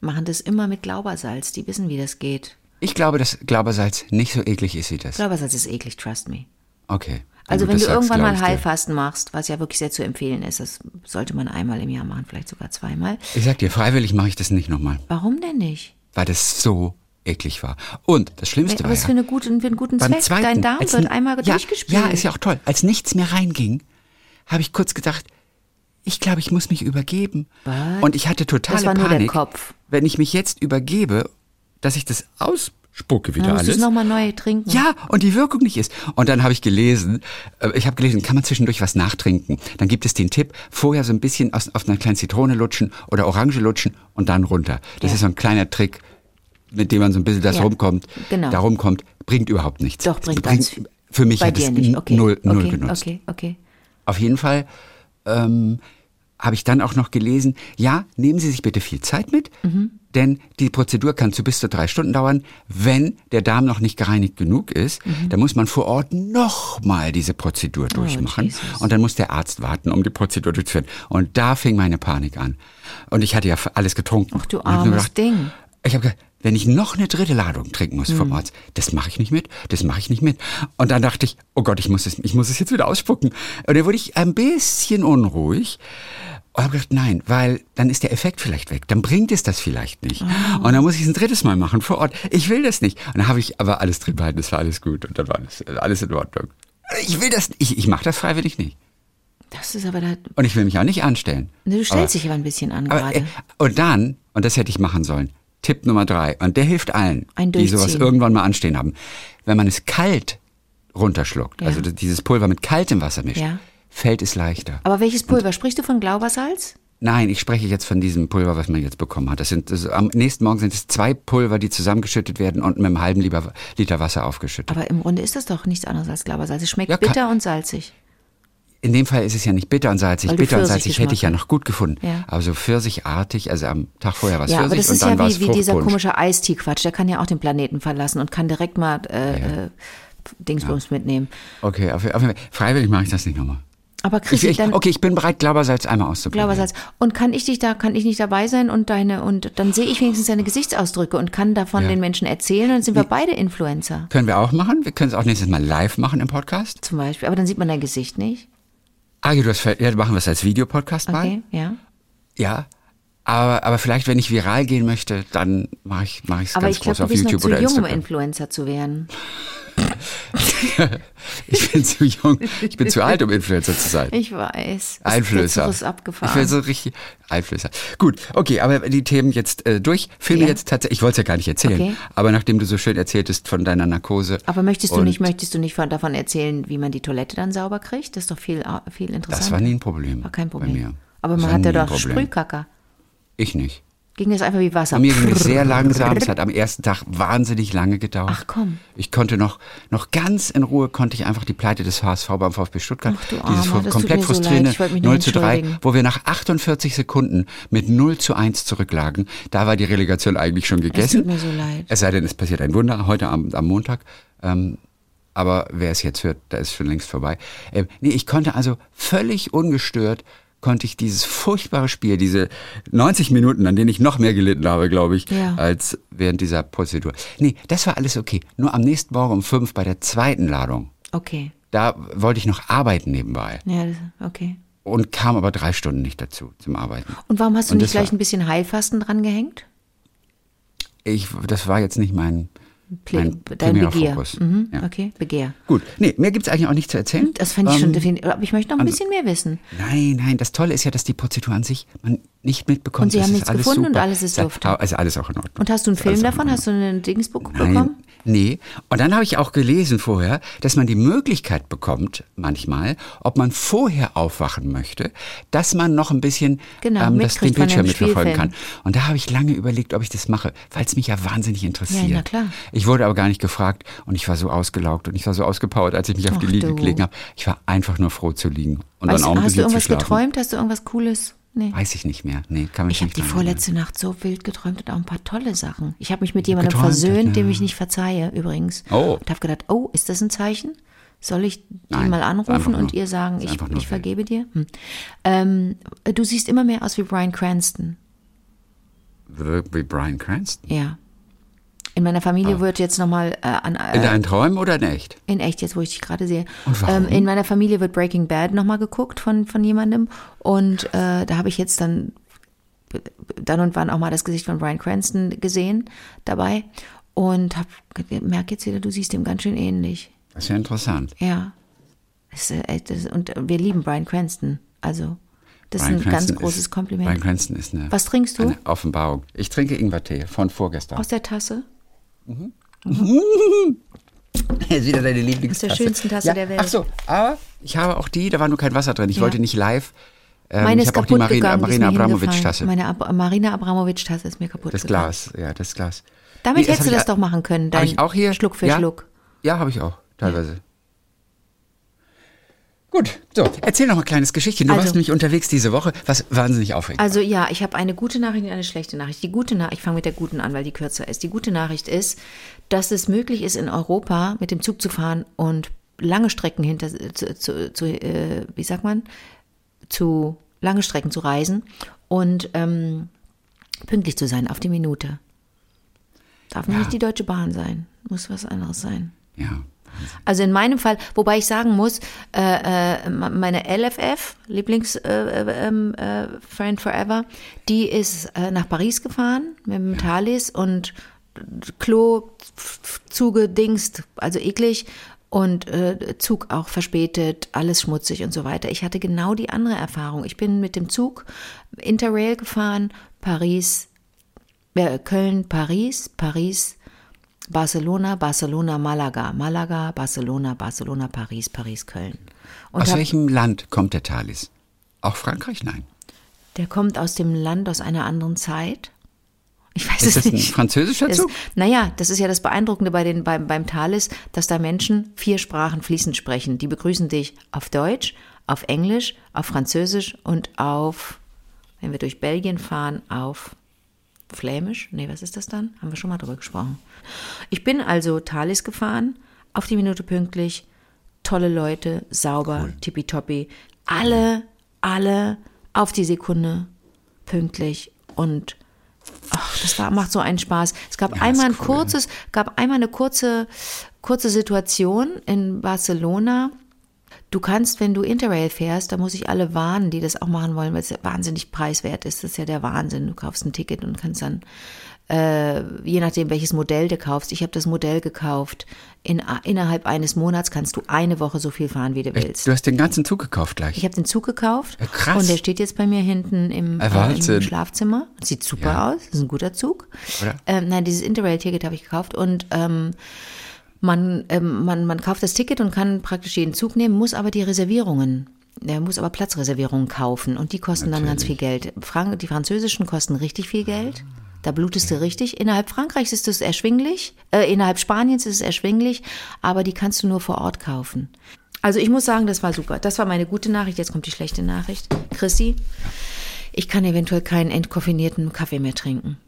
machen das immer mit Glaubersalz. Die wissen, wie das geht. Ich glaube, dass Glaubersalz nicht so eklig ist wie das. Glaubersalz ist eklig, trust me. Okay. Also wenn du irgendwann mal. Heilfasten machst, was ja wirklich sehr zu empfehlen ist, das sollte man einmal im Jahr machen, vielleicht sogar zweimal. Ich sag dir, freiwillig mache ich das nicht nochmal, Warum denn nicht? weil das so eklig war. Und das Schlimmste Aber war ja, für, eine gute, für einen guten Zweck. zweiten, Dein Darm wird einmal ja, durchgespielt. Ja, ist ja auch toll. Als nichts mehr reinging, habe ich kurz gedacht, ich glaube, ich muss mich übergeben. Was? Und ich hatte totale Das war nur der Panik, Kopf. wenn ich mich jetzt übergebe, dass ich das ausspucke wieder Dann musst alles. es nochmal neu trinken. Ja, und die Wirkung nicht ist. Und dann habe ich gelesen, äh, ich habe gelesen, kann man zwischendurch was nachtrinken. Dann gibt es den Tipp, vorher so ein bisschen aus, auf einer kleinen Zitrone lutschen oder Orange lutschen und dann runter. Das Ja. ist so ein kleiner Trick, mit dem man so ein bisschen das Ja, rumkommt. genau. Da rumkommt, bringt überhaupt nichts. Doch, bringt ganz viel. Für mich Bei hat es. Okay. null, null okay, genutzt. Okay, okay. Auf jeden Fall ähm, habe ich dann auch noch gelesen, ja, nehmen Sie sich bitte viel Zeit mit, Mhm. Denn die Prozedur kann zu bis zu drei Stunden dauern. Wenn der Darm noch nicht gereinigt genug ist, Mhm. dann muss man vor Ort nochmal diese Prozedur durchmachen. Oh, und dann muss der Arzt warten, um die Prozedur durchzuführen. Und da fing meine Panik an. Und ich hatte ja alles getrunken. Ach, du armes Ding. Ich habe gedacht, wenn ich noch eine dritte Ladung trinken muss Mhm. vom Arzt, das mache ich nicht mit, das mache ich nicht mit. Und dann dachte ich, oh Gott, ich muss es, ich muss es jetzt wieder ausspucken. Und dann wurde ich ein bisschen unruhig. Und habe gedacht, nein, weil dann ist der Effekt vielleicht weg. Dann bringt es das vielleicht nicht. Ah. Und dann muss ich es ein drittes Mal machen vor Ort. Ich will das nicht. Und dann habe ich aber alles drin behalten, es war alles gut. Und dann war alles, alles in Ordnung. Ich will das, ich, ich mache das freiwillig nicht. Das ist aber da. Und ich will mich auch nicht anstellen. Du stellst aber, dich aber ein bisschen an aber, gerade. äh, und dann, und das hätte ich machen sollen, Tipp Nummer drei. Und der hilft allen, die sowas irgendwann mal anstehen haben. Wenn man es kalt runterschluckt, Ja. also dieses Pulver mit kaltem Wasser mischt, Ja. Fällt es leichter. Aber welches Pulver? Sprichst du von Glaubersalz? Nein, ich spreche jetzt von diesem Pulver, was man jetzt bekommen hat. Das sind, das, am nächsten Morgen sind es zwei Pulver, die zusammengeschüttet werden und mit einem halben Liter, Wasser aufgeschüttet. Aber im Grunde ist das doch nichts anderes als Glaubersalz. Es schmeckt Ja, bitter und salzig. In dem Fall ist es ja nicht bitter und salzig. Bitter und salzig hätte ich ja noch gut gefunden. Ja. Aber so pfirsichartig, also am Tag vorher war es Ja, aber Pfirsich das ist und dann ja wie, wie dieser komische Eistee-Quatsch. Der kann ja auch den Planeten verlassen und kann direkt mal äh, äh, Dingsbums mitnehmen. Okay, auf, auf, freiwillig mache ich das nicht nochmal. Aber Ich, Chrissy, ich, dann okay, ich bin bereit, Glaubersalz einmal auszuprobieren. Glaubersalz. Und kann ich dich da, kann ich nicht dabei sein und deine, und dann sehe ich wenigstens deine Gesichtsausdrücke und kann davon Ja. den Menschen erzählen und dann sind wir beide Influencer. Können wir auch machen. Wir können es auch nächstes Mal live machen im Podcast. Zum Beispiel. Aber dann sieht man dein Gesicht nicht. Ah, ja, du hast, ja, machen wir es als Videopodcast mal. Okay, ja. Ja. Aber, aber vielleicht, wenn ich viral gehen möchte, dann mache ich es mach ich's Aber ganz ich groß glaube, du auf bist noch YouTube zu oder jung, um Instagram. Influencer zu werden. Ich bin zu jung. Ich bin zu alt, um Influencer zu sein. Ich weiß. Einflößer. Ist abgefahren. Ich will so richtig Einflößer. Gut, okay, aber die Themen jetzt äh, durch. Filme Ja. jetzt tatsächlich, ich wollte es ja gar nicht erzählen, Okay. aber nachdem du so schön erzähltest von deiner Narkose. Aber möchtest du nicht, möchtest du nicht von, davon erzählen, wie man die Toilette dann sauber kriegt? Das ist doch viel, viel interessanter. Das war nie ein Problem. War kein bei Problem. mir. Aber man hat ja doch. Sprühkacker. Ich nicht. Ging das einfach wie Wasser? Bei mir ging es sehr langsam. Es hat am ersten Tag wahnsinnig lange gedauert. Ach, komm. Ich konnte noch, noch ganz in Ruhe konnte ich einfach die Pleite des HSV beim VfB Stuttgart, Ach, du dieses Armer, das komplett so frustrierende nur 0 zu 3, entschuldigen. wo wir nach 48 Sekunden mit 0 zu 1 zurücklagen. Da war die Relegation eigentlich schon Es gegessen. tut mir so leid. Es sei denn, es passiert ein Wunder heute am, am Montag. Ähm, aber wer es jetzt hört, da ist schon längst vorbei. Ähm, nee, ich konnte also völlig ungestört konnte ich dieses furchtbare Spiel, diese 90 Minuten, an denen ich noch mehr gelitten habe, glaube ich, Ja. als während dieser Prozedur. Nee, das war alles okay. Nur am nächsten Morgen um fünf bei der zweiten Ladung, Okay. da wollte ich noch arbeiten nebenbei Ja, okay. und kam aber drei Stunden nicht dazu zum Arbeiten. Und warum hast du Und nicht gleich war- ein bisschen Heilfasten dran gehängt? Ich, das war jetzt nicht mein, Ple mein dein Begehr. Fokus. Mhm, Ja. Okay, Begehr. Gut, nee, mehr gibt's eigentlich auch nicht zu erzählen. Das fand ich schon Ähm, definitiv. Aber ich möchte noch ein bisschen mehr wissen. Nein, nein, das Tolle ist ja, dass die Prozedur an sich man nicht mitbekommt. Und Sie haben nichts gefunden und super. alles ist dufte. Also alles auch in Ordnung. Und hast du einen Film davon? Hast du ein Dingsbuch Nein, bekommen? Nee. Und dann habe ich auch gelesen vorher, dass man die Möglichkeit bekommt, manchmal, ob man vorher aufwachen möchte, dass man noch ein bisschen Genau, ähm, das, den Bildschirm mitverfolgen kann. Und da habe ich lange überlegt, ob ich das mache, weil es mich ja wahnsinnig interessiert. Ja, na klar. Ich wurde aber gar nicht gefragt und ich war so ausgelaugt und ich war so ausgepowert, als ich mich auf die Liege du. gelegen habe. Ich war einfach nur froh zu liegen und Weißt, dann auch du, ein hast du bisschen zu irgendwas schlafen. geträumt? Hast du irgendwas Cooles? Nee. Weiß ich nicht mehr. Nee, kann mich Ich habe die vorletzte Nacht so wild geträumt und auch ein paar tolle Sachen. Ich habe mich mit jemandem Geträumt, versöhnt, dem ja. ich nicht verzeihe, übrigens. Oh. Und habe gedacht, oh, ist das ein Zeichen? Soll ich Nein, mal ist einfach anrufen nur- und ihr sagen, ich, nur ich vergebe dir? Hm. Ähm, du siehst immer mehr aus wie Brian Cranston. Wie Brian Cranston. Ja. In meiner Familie wird jetzt nochmal äh, an. In Äh, deinen Träumen oder in echt? in echt, jetzt wo ich dich gerade sehe. Und warum? Ähm, in meiner Familie wird Breaking Bad nochmal geguckt von, von jemandem. Und äh, da habe ich jetzt dann dann und wann auch mal das Gesicht von Brian Cranston gesehen dabei. Und habe gemerkt jetzt wieder, du siehst ihm ganz schön ähnlich. Das ist ja interessant. Ja. Das, äh, das, und wir lieben Brian Cranston. Also, das Brian ist ein ganz Cranston großes ist, Kompliment. Brian Cranston ist eine, Was trinkst du? eine Offenbarung. Ich trinke Ingwertee von vorgestern. Aus der Tasse? Das ist wieder deine Lieblingstasse. Aus der schönsten Tasse ja, der Welt. Ach so, aber ich habe auch die, da war nur kein Wasser drin. Ich Ja. wollte nicht live. Ähm, Meine ich ist habe auch die Marina, ist Marina Abramovic-Tasse. Meine Ab Marina Abramovic-Tasse ist mir kaputt Das gegangen. Glas, ja, das Glas. Damit Nee, hättest du das doch machen können, dein ich auch hier? Schluck für ja? Schluck. Ja, habe ich auch, teilweise. Gut, so, erzähl noch mal ein kleines Geschichtchen. Du Also- warst nämlich unterwegs diese Woche, was wahnsinnig aufregend Also ja, ich habe eine gute Nachricht und eine schlechte Nachricht. Die gute Nachricht, ich fange mit der guten an, weil die kürzer ist. Die gute Nachricht ist, dass es möglich ist, in Europa mit dem Zug zu fahren und lange Strecken hinter, zu, zu, zu äh, wie sagt man, zu lange Strecken zu reisen und ähm, pünktlich zu sein auf die Minute. Darf nicht die Deutsche Bahn sein, muss was anderes sein. Ja. Also in meinem Fall, wobei ich sagen muss, äh, äh, meine LFF, Lieblings äh, äh, ähm, äh, Friend Forever, die ist äh, nach Paris gefahren mit dem Thalys und Klo zugedingst, also eklig und äh, Zug auch verspätet, alles schmutzig und so weiter. Ich hatte genau die andere Erfahrung. Ich bin mit dem Zug Interrail gefahren, Paris, Ja, Köln, Paris, Paris, Barcelona, Barcelona, Malaga, Malaga, Barcelona, Barcelona, Paris, Paris, Köln. Und Aus welchem Land kommt der Thalys? Auch Frankreich? Nein. der kommt aus dem Land, aus einer anderen Zeit. Ich weiß Ist es das ein nicht. französischer Das, Zug? naja, das ist ja das Beeindruckende bei den, beim, beim Thales, dass da Menschen vier Sprachen fließend sprechen. Die begrüßen dich auf Deutsch, auf Englisch, auf Französisch und auf, wenn wir durch Belgien fahren, auf Flämisch. Nee, was ist das dann? Haben wir schon mal drüber gesprochen. Ich bin also Thales gefahren, auf die Minute pünktlich, tolle Leute, sauber, tippitoppi. Alle, alle auf die Sekunde pünktlich und Ach, das war, macht so einen Spaß. Es gab Ja, einmal ein cool. kurzes, gab einmal eine kurze, kurze Situation in Barcelona. Du kannst, wenn du Interrail fährst, da muss ich alle warnen, die das auch machen wollen, weil es ja wahnsinnig preiswert ist. Das ist ja der Wahnsinn. Du kaufst ein Ticket und kannst dann, äh, je nachdem welches Modell du kaufst, ich habe das Modell gekauft, in, innerhalb eines Monats kannst du eine Woche so viel fahren, wie du willst. Du hast den ganzen Zug gekauft gleich. Ich habe den Zug gekauft Ja, krass. und der steht jetzt bei mir hinten im, Äh, äh, im Schlafzimmer. Sieht super Ja. aus, ist ein guter Zug. Oder? Ähm, nein, dieses Interrail-Ticket habe ich gekauft und ähm, man, ähm, man, man kauft das Ticket und kann praktisch jeden Zug nehmen, muss aber die Reservierungen, er muss aber Platzreservierungen kaufen und die kosten dann ganz viel Geld. Frank die französischen kosten richtig viel Geld. Da blutest du richtig. Innerhalb Frankreichs ist es erschwinglich, äh, innerhalb Spaniens ist es erschwinglich, aber die kannst du nur vor Ort kaufen. Also ich muss sagen, das war super. Das war meine gute Nachricht. Jetzt kommt die schlechte Nachricht. Chrissy, ich kann eventuell keinen entkoffinierten Kaffee mehr trinken.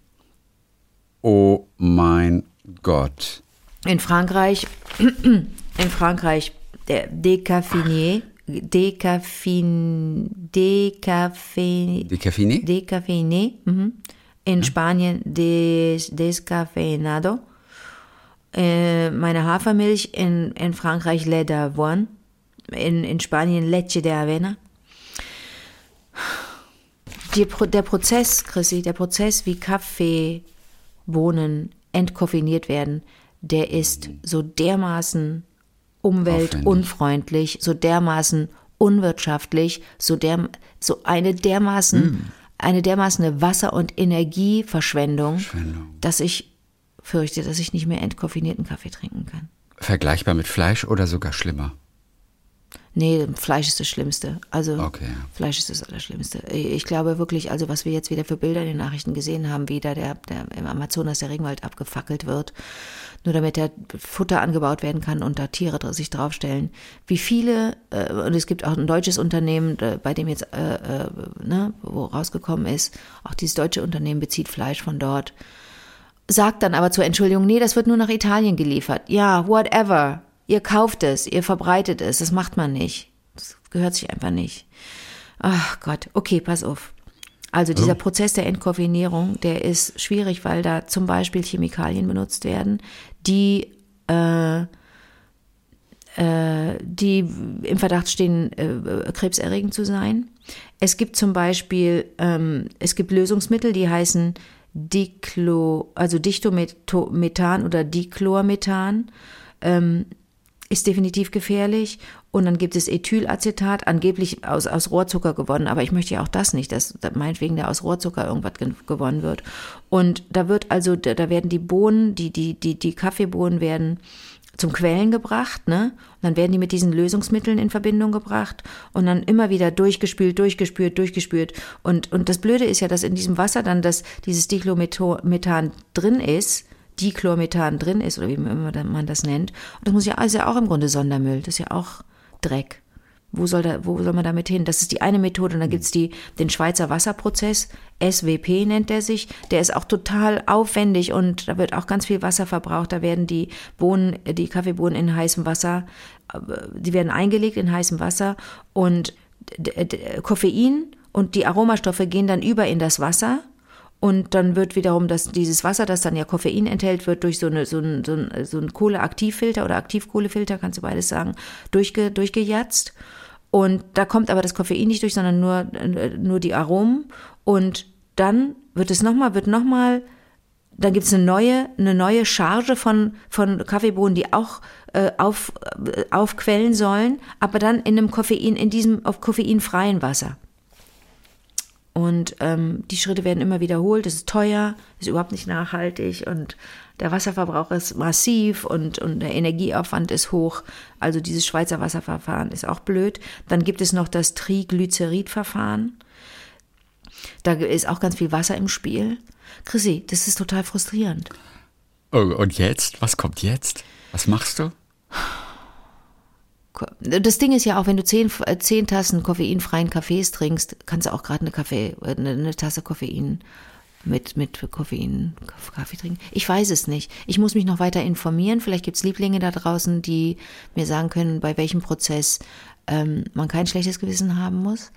Oh mein Gott. In Frankreich, in Frankreich, der Décafinier, Décafin, Décafé, Decaffiné? Décafeiné, mhm. in Spanien des, Descafeinado, äh, meine Hafermilch, in, in Frankreich Lait d'Avoine, in, in Spanien Leche de Avena. Die, der Prozess, Chrissy, der Prozess, wie Kaffeebohnen entkoffiniert werden, der ist so dermaßen umweltunfreundlich, so dermaßen unwirtschaftlich, so, der, so eine dermaßen, eine dermaßen Wasser- und Energieverschwendung, Verschwendung. dass ich fürchte, dass ich nicht mehr entkoffinierten Kaffee trinken kann. Vergleichbar mit Fleisch oder sogar schlimmer? Nee, Fleisch ist das Schlimmste. Also Okay. Fleisch ist das Allerschlimmste. Ich glaube wirklich, also was wir jetzt wieder für Bilder in den Nachrichten gesehen haben, wie da der, der im Amazonas der Regenwald abgefackelt wird, nur damit da Futter angebaut werden kann und da Tiere sich draufstellen. Wie viele, äh, und es gibt auch ein deutsches Unternehmen, bei dem jetzt, äh, äh, ne, wo rausgekommen ist, auch dieses deutsche Unternehmen bezieht Fleisch von dort sagt dann aber zur Entschuldigung, nee, das wird nur nach Italien geliefert. Ja, whatever. Ihr kauft es, ihr verbreitet es, das macht man nicht. Das gehört sich einfach nicht. Ach Gott, okay, pass auf. Also dieser Prozess der Entkoffinierung, der ist schwierig, weil da zum Beispiel Chemikalien benutzt werden, die äh, äh, die im Verdacht stehen, äh, krebserregend zu sein. Es gibt zum Beispiel, ähm, es gibt Lösungsmittel, die heißen Diclo, also Dichtomethan oder Dichlormethan, ähm, ist definitiv gefährlich. Und dann gibt es Ethylacetat, angeblich aus, aus Rohrzucker gewonnen. Aber ich möchte ja auch das nicht, dass meinetwegen da aus Rohrzucker irgendwas ge- gewonnen wird. Und da wird also, da, werden die Bohnen, die, die, die, die Kaffeebohnen werden zum Quellen gebracht, ne? Und dann werden die mit diesen Lösungsmitteln in Verbindung gebracht und dann immer wieder durchgespült, durchgespült, durchgespült. Und, und das Blöde ist ja, dass in diesem Wasser dann das, dieses Dichlormethan drin ist, Dichlormethan drin ist, oder wie man das nennt. Und das muss ja, ist ja auch im Grunde Sondermüll. Das ist ja auch Dreck. Wo soll, da, wo soll man damit hin? Das ist die eine Methode. Und dann gibt's die, den Schweizer Wasserprozess, SWP nennt der sich. Der ist auch total aufwendig und da wird auch ganz viel Wasser verbraucht. Da werden die Bohnen, die Kaffeebohnen in heißem Wasser, äh, die werden eingelegt in heißem Wasser und Koffein und die Aromastoffe gehen dann über in das Wasser und dann wird wiederum das, dieses Wasser, das dann ja Koffein enthält, wird durch so, eine, so ein, so ein, so ein Kohleaktivfilter oder Aktivkohlefilter, kannst du beides sagen, durchge, durchgejatzt. Und da kommt aber das Koffein nicht durch, sondern nur, nur die Aromen. Und dann wird es nochmal, wird nochmal, dann gibt es eine neue, eine neue Charge von, von Kaffeebohnen, die auch äh, auf, äh, aufquellen sollen, aber dann in einem Koffein, in diesem auf koffeinfreien Wasser. Und ähm, die Schritte werden immer wiederholt. Das ist teuer, ist überhaupt nicht nachhaltig und der Wasserverbrauch ist massiv und, und der Energieaufwand ist hoch. Also dieses Schweizer Wasserverfahren ist auch blöd. Dann gibt es noch das Triglyceridverfahren. Da ist auch ganz viel Wasser im Spiel. Chrissy, das ist total frustrierend. Oh, und jetzt? Was kommt jetzt? Was machst du? Das Ding ist ja auch, wenn du zehn, äh, zehn Tassen koffeinfreien Kaffees trinkst, kannst du auch gerade eine, Kaffee, eine, eine Tasse Koffein mit, mit Koffein Kaffee trinken. Ich weiß es nicht. Ich muss mich noch weiter informieren. Vielleicht gibt es Lieblinge da draußen, die mir sagen können, bei welchem Prozess ähm, man kein schlechtes Gewissen haben muss.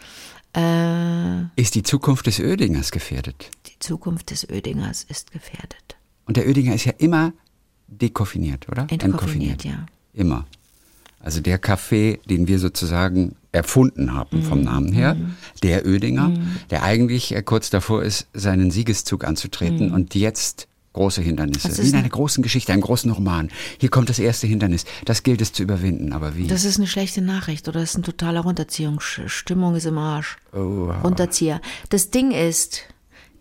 Äh, ist die Zukunft des Ödingers gefährdet? Die Zukunft des Ödingers ist gefährdet. Und der Ödinger ist ja immer dekoffiniert, oder? Entkoffiniert, ja. Immer. Also der Kaffee, den wir sozusagen erfunden haben mhm. vom Namen her, mhm. der Ödinger, mhm. der eigentlich äh, kurz davor ist, seinen Siegeszug anzutreten mhm. und jetzt große Hindernisse. Wie in einer großen Geschichte, einem großen Roman. Hier kommt das erste Hindernis. Das gilt es zu überwinden, aber wie? Das ist eine schlechte Nachricht oder das ist ein totaler Runterziehungsstimmung ist im Arsch. Oh, Runterzieher. Das Ding ist,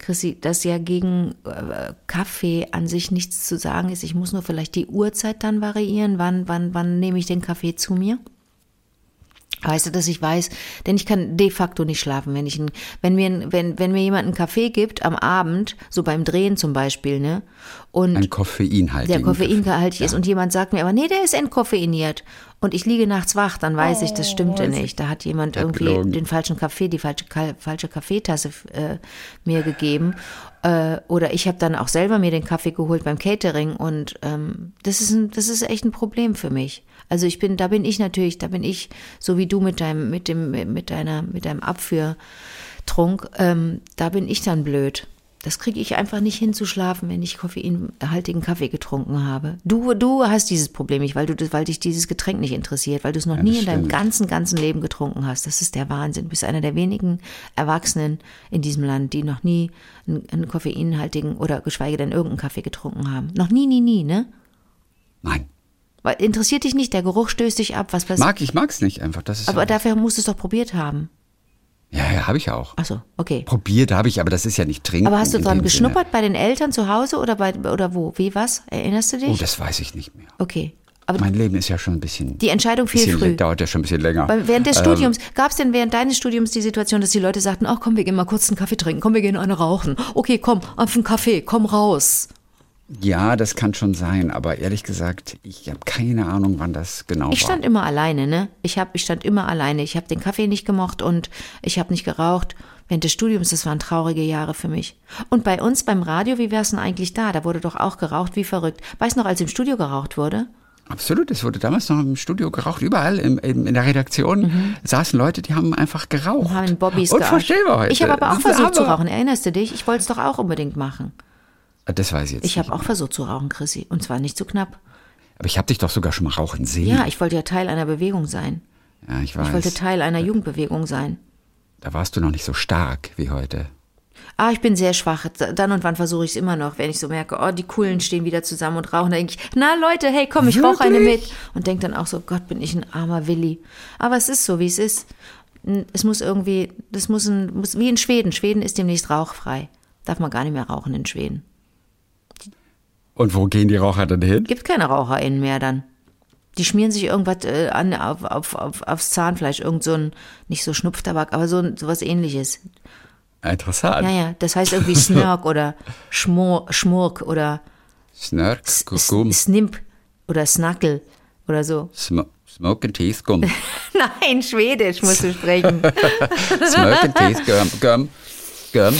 Chrissy, dass ja gegen äh, Kaffee an sich nichts zu sagen ist. Ich muss nur vielleicht die Uhrzeit dann variieren. Wann, wann, wann nehme ich den Kaffee zu mir? Weißt du, dass ich weiß, denn ich kann de facto nicht schlafen, wenn ich ein, wenn mir, wenn, wenn mir jemand einen Kaffee gibt am Abend, so beim Drehen zum Beispiel, ne? Und ein Koffeinhaltig. Der koffeinhaltig ist ja. und jemand sagt mir aber, nee, der ist entkoffeiniert. Und ich liege nachts wach, dann weiß oh, ich, das stimmte nicht. Da hat jemand irgendwie gelogen. den falschen Kaffee, die falsche, falsche Kaffeetasse äh, mir gegeben. Äh, oder ich habe dann auch selber mir den Kaffee geholt beim Catering und ähm, das ist ein, das ist echt ein Problem für mich. Also ich bin, da bin ich natürlich, da bin ich, so wie du mit deinem, mit dem, mit deiner, mit deinem Abführtrunk, ähm, da bin ich dann blöd. Das kriege ich einfach nicht hin zu schlafen, wenn ich koffeinhaltigen Kaffee getrunken habe. Du, du hast dieses Problem nicht, weil du, weil dich dieses Getränk nicht interessiert, weil du es noch ja, nie in deinem ganzen, ganzen Leben getrunken hast. Das ist der Wahnsinn. Du bist einer der wenigen Erwachsenen in diesem Land, die noch nie einen, einen koffeinhaltigen oder geschweige denn irgendeinen Kaffee getrunken haben. Noch nie, nie, nie, ne? Nein. Weil interessiert dich nicht, der Geruch stößt dich ab, was passiert? Mag ich, mag's nicht einfach. Das ist aber dafür musst du es doch probiert haben. Ja, ja, habe ich auch. Ach so, okay. Probiert habe ich, aber das ist ja nicht trinken. Aber hast du dran geschnuppert Sinne. bei den Eltern zu Hause oder bei oder wo? Wie was? Erinnerst du dich? Oh, das weiß ich nicht mehr. Okay. Aber mein Leben ist ja schon ein bisschen. Die Entscheidung fiel früh. Dauert ja schon ein bisschen länger. Weil während des ähm, Studiums, gab es denn während deines Studiums die Situation, dass die Leute sagten, ach komm, wir gehen mal kurz einen Kaffee trinken, komm, wir gehen eine rauchen. Okay, komm, auf einen Kaffee, komm raus. Ja, das kann schon sein, aber ehrlich gesagt, ich habe keine Ahnung, wann das genau war. Ich stand immer alleine, ne? Ich hab, ich stand immer alleine. Ich habe den Kaffee nicht gemocht und ich habe nicht geraucht. Während des Studiums, das waren traurige Jahre für mich. Und bei uns beim Radio, wie wär's denn eigentlich da? Da wurde doch auch geraucht, wie verrückt. Weißt du noch, als im Studio geraucht wurde? Absolut, es wurde damals noch im Studio geraucht. Überall im, im, in der Redaktion mhm. saßen Leute, die haben einfach geraucht. Und haben Bobbys Unvorstellbar heute. Ich habe aber auch versucht aber zu rauchen. Erinnerst du dich? Ich wollte es doch auch unbedingt machen. Ah, das weiß ich jetzt. Ich habe auch versucht zu rauchen, Chrissy. Und zwar nicht zu knapp. Aber ich habe dich doch sogar schon mal rauchen sehen. Ja, ich wollte ja Teil einer Bewegung sein. Ja, ich weiß. Ich wollte Teil einer Jugendbewegung sein. Da warst du noch nicht so stark wie heute. Ah, ich bin sehr schwach. Dann und wann versuche ich es immer noch, wenn ich so merke, oh, die Coolen stehen wieder zusammen und rauchen. Dann denke ich, na Leute, hey, komm, ich rauche eine mit. Und denke dann auch so, Gott, bin ich ein armer Willi. Aber es ist so, wie es ist. Es muss irgendwie, das muss, ein, muss wie in Schweden. Schweden ist demnächst rauchfrei. Darf man gar nicht mehr rauchen in Schweden. Und wo gehen die Raucher dann hin? Gibt keine RaucherInnen mehr dann. Die schmieren sich irgendwas äh, an, auf, auf, auf, aufs Zahnfleisch, irgend so ein, nicht so Schnupftabak, aber so, so was ähnliches. Interessant. Ja, ja, das heißt irgendwie Snurk oder Schmur, Schmurk oder Snurk, Gum. Snimp oder Snackel oder so. Sm Smoke and Teeth Gum. Nein, Schwedisch musst du sprechen. Smoke and Teeth Gum. Gum. Gum.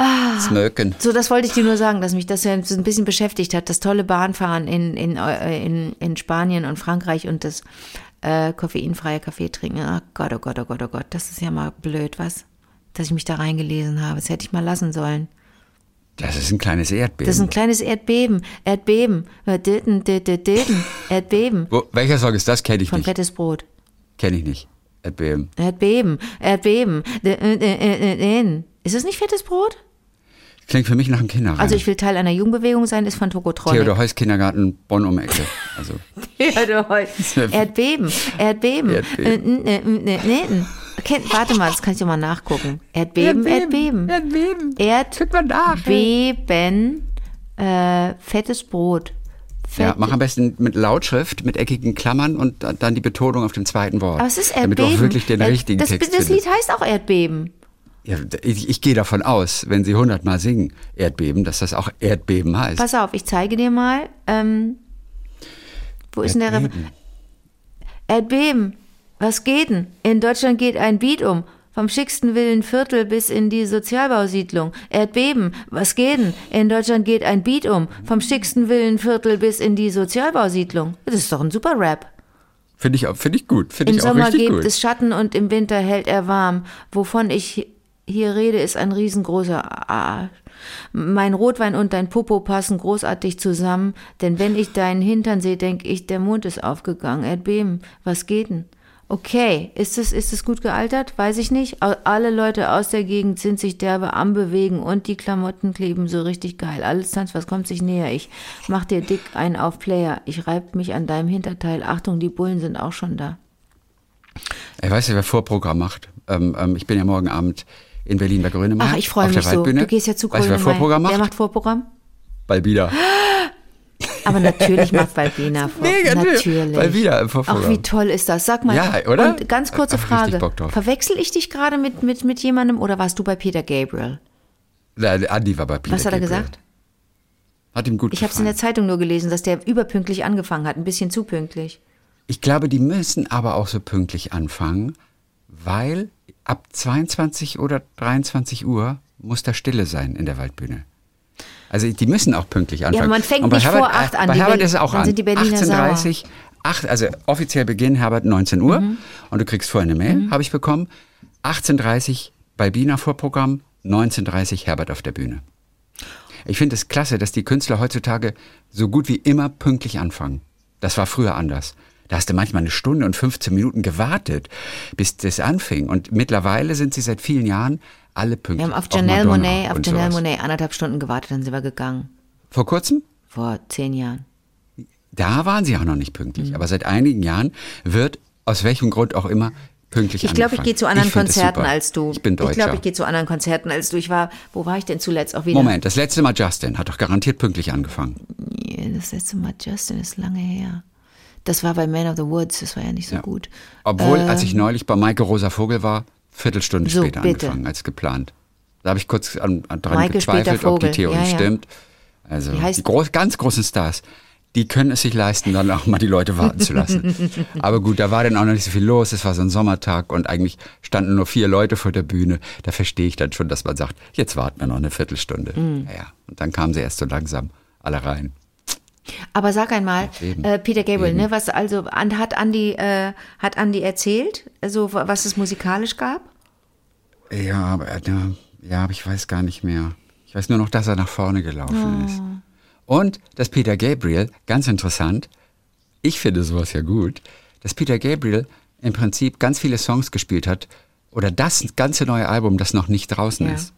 Ah, Smöken. So, das wollte ich dir nur sagen, dass mich das ja ein bisschen beschäftigt hat. Das tolle Bahnfahren in, in, äh, in, in Spanien und Frankreich und das äh, koffeinfreie Kaffee trinken. Ach Gott, oh Gott, oh Gott, oh Gott. Das ist ja mal blöd, was? Dass ich mich da reingelesen habe. Das hätte ich mal lassen sollen. Das ist ein kleines Erdbeben. Das ist ein kleines Erdbeben. Erdbeben. Erdbeben. Wo, welcher Song ist das? Kenne ich Von nicht. Von Fettes Brot. Kenne ich nicht. Erdbeben. Erdbeben. Erdbeben. Ist es nicht Fettes Brot? Klingt für mich nach einem Kinderreim. Also ich will Teil einer Jugendbewegung sein, ist von Tokotronic. Theodor Heuss Kindergarten Bonn um Ecke. Also. Theodor Heuss. Erdbeben, Erdbeben. Erdbeben. Äh, kennt, warte mal, das kann ich doch mal nachgucken. Erdbeben, Erdbeben. Erdbeben. Erdbeben. nach. Äh, fettes Brot. Ja, Fett- mach am besten mit Lautschrift, mit eckigen Klammern und da- dann die Betonung auf dem zweiten Wort. Aber es ist Damit Erdbeben. du auch wirklich den Erd- richtigen das, Text Das findest. Lied heißt auch Erdbeben. Ja, ich, ich gehe davon aus, wenn sie hundertmal singen, Erdbeben, dass das auch Erdbeben heißt. Pass auf, ich zeige dir mal. Ähm, wo ist denn der Refrain? Erdbeben. Erdbeben. Was geht denn? In Deutschland geht ein Beat um. Vom schicksten Villenviertel bis in die Sozialbausiedlung. Erdbeben. Was geht denn? In Deutschland geht ein Beat um. Vom schicksten Villenviertel bis in die Sozialbausiedlung. Das ist doch ein super Rap. Finde ich, auch- finde ich gut. Finde Im ich auch Sommer richtig gibt gut. es Schatten und im Winter hält er warm. Wovon ich hier rede, ist ein riesengroßer Arsch. Mein Rotwein und dein Popo passen großartig zusammen, denn wenn ich deinen Hintern sehe, denke ich, der Mond ist aufgegangen. Erdbeben, was geht denn? Okay, ist es, ist gut gealtert? Weiß ich nicht. Alle Leute aus der Gegend sind sich derbe am Bewegen und die Klamotten kleben so richtig geil. Alles tanzt, was kommt sich näher? Ich mach dir dick einen auf Player. Ich reib mich an deinem Hinterteil. Achtung, die Bullen sind auch schon da. Ich weiß nicht, wer Vorprogramm macht. Ähm, ähm, ich bin ja morgen Abend in Berlin bei Grönemeyer. Ach, ich freue mich so. Du gehst ja zu Weißt du, wer. Vorprogramm macht? Wer macht Vorprogramm? Balbida. Aber natürlich macht Valbina vor. Mega, natürlich. Balbida im Vorprogramm. Ach, wie toll ist das? Sag mal. Ja, oder? Und ganz kurze richtig Frage. Bock drauf. Verwechsel ich dich gerade mit, mit, mit jemandem oder warst du bei Peter Gabriel? Der Andi war bei Peter Was hat er Gabriel. gesagt? Hat ihm gut Ich habe es in der. Zeitung nur gelesen, dass der überpünktlich angefangen hat, ein bisschen zu pünktlich. Ich glaube, die müssen aber auch so pünktlich anfangen, weil ab 22 oder 23 Uhr muss da Stille sein in der Waldbühne. Also die müssen auch pünktlich anfangen. man fängt Und bei nicht Herbert, vor acht an, Bei Herbert ist es auch an. sind die Berliner 18.30 8, also offiziell Beginn Herbert 19 Uhr Mhm. und du kriegst vorher eine Mail, habe ich bekommen. 18.30 Balbina Vorprogramm, 19.30 Herbert auf der Bühne. Ich finde es klasse, dass die Künstler heutzutage so gut wie immer pünktlich anfangen. Das war früher anders. Da hast du manchmal eine Stunde und 15 Minuten gewartet, bis das anfing. Und mittlerweile sind sie seit vielen Jahren alle Wir pünktlich. haben auf Janelle Monet, auf Janelle. Monet anderthalb Stunden gewartet, dann sind wir gegangen. Vor kurzem? Vor zehn Jahren. Da waren sie auch noch nicht Mhm. pünktlich. Aber seit einigen Jahren wird, aus welchem Grund auch immer, pünktlich Ich glaube, ich gehe zu anderen Konzerten als du. Ich bin Deutscher. Ich glaube, ich gehe zu anderen Konzerten als du. Ich war, wo war ich denn zuletzt? Auch wieder. Moment, das letzte Mal Justin hat doch garantiert pünktlich angefangen. Das letzte Mal Justin ist lange her. Das war bei Man of the Woods, das war ja nicht so Ja. gut. Obwohl, als ich neulich bei Maike Rosa Vogel war, Viertelstunde Ähm. So, später bitte. angefangen als geplant. Da habe ich kurz an, an dran Maike gezweifelt, ob die. Theorie Ja, ja. stimmt. Also Die groß, ganz großen Stars, die können es sich leisten, dann auch mal die Leute warten zu lassen. Aber gut, da war dann auch noch nicht so viel los. Es war so ein Sommertag und eigentlich standen nur vier Leute vor der Bühne. Da verstehe ich dann schon, dass man sagt, jetzt warten wir noch eine Viertelstunde. Mhm. Ja. Und dann kamen sie erst so langsam alle rein. Aber sag einmal, äh, Peter Gabriel, Eben. ne, was also an, hat Andy äh, hat Andy erzählt, also wa- was es musikalisch gab? Ja, aber äh, ja, ja, aber ich weiß gar nicht mehr. Ich weiß nur noch, dass er nach vorne gelaufen ist. Und dass Peter Gabriel, ganz interessant, ich finde sowas ja gut, dass Peter Gabriel im Prinzip ganz viele Songs gespielt hat oder das ganze neue Album, das noch nicht draußen Ja. ist.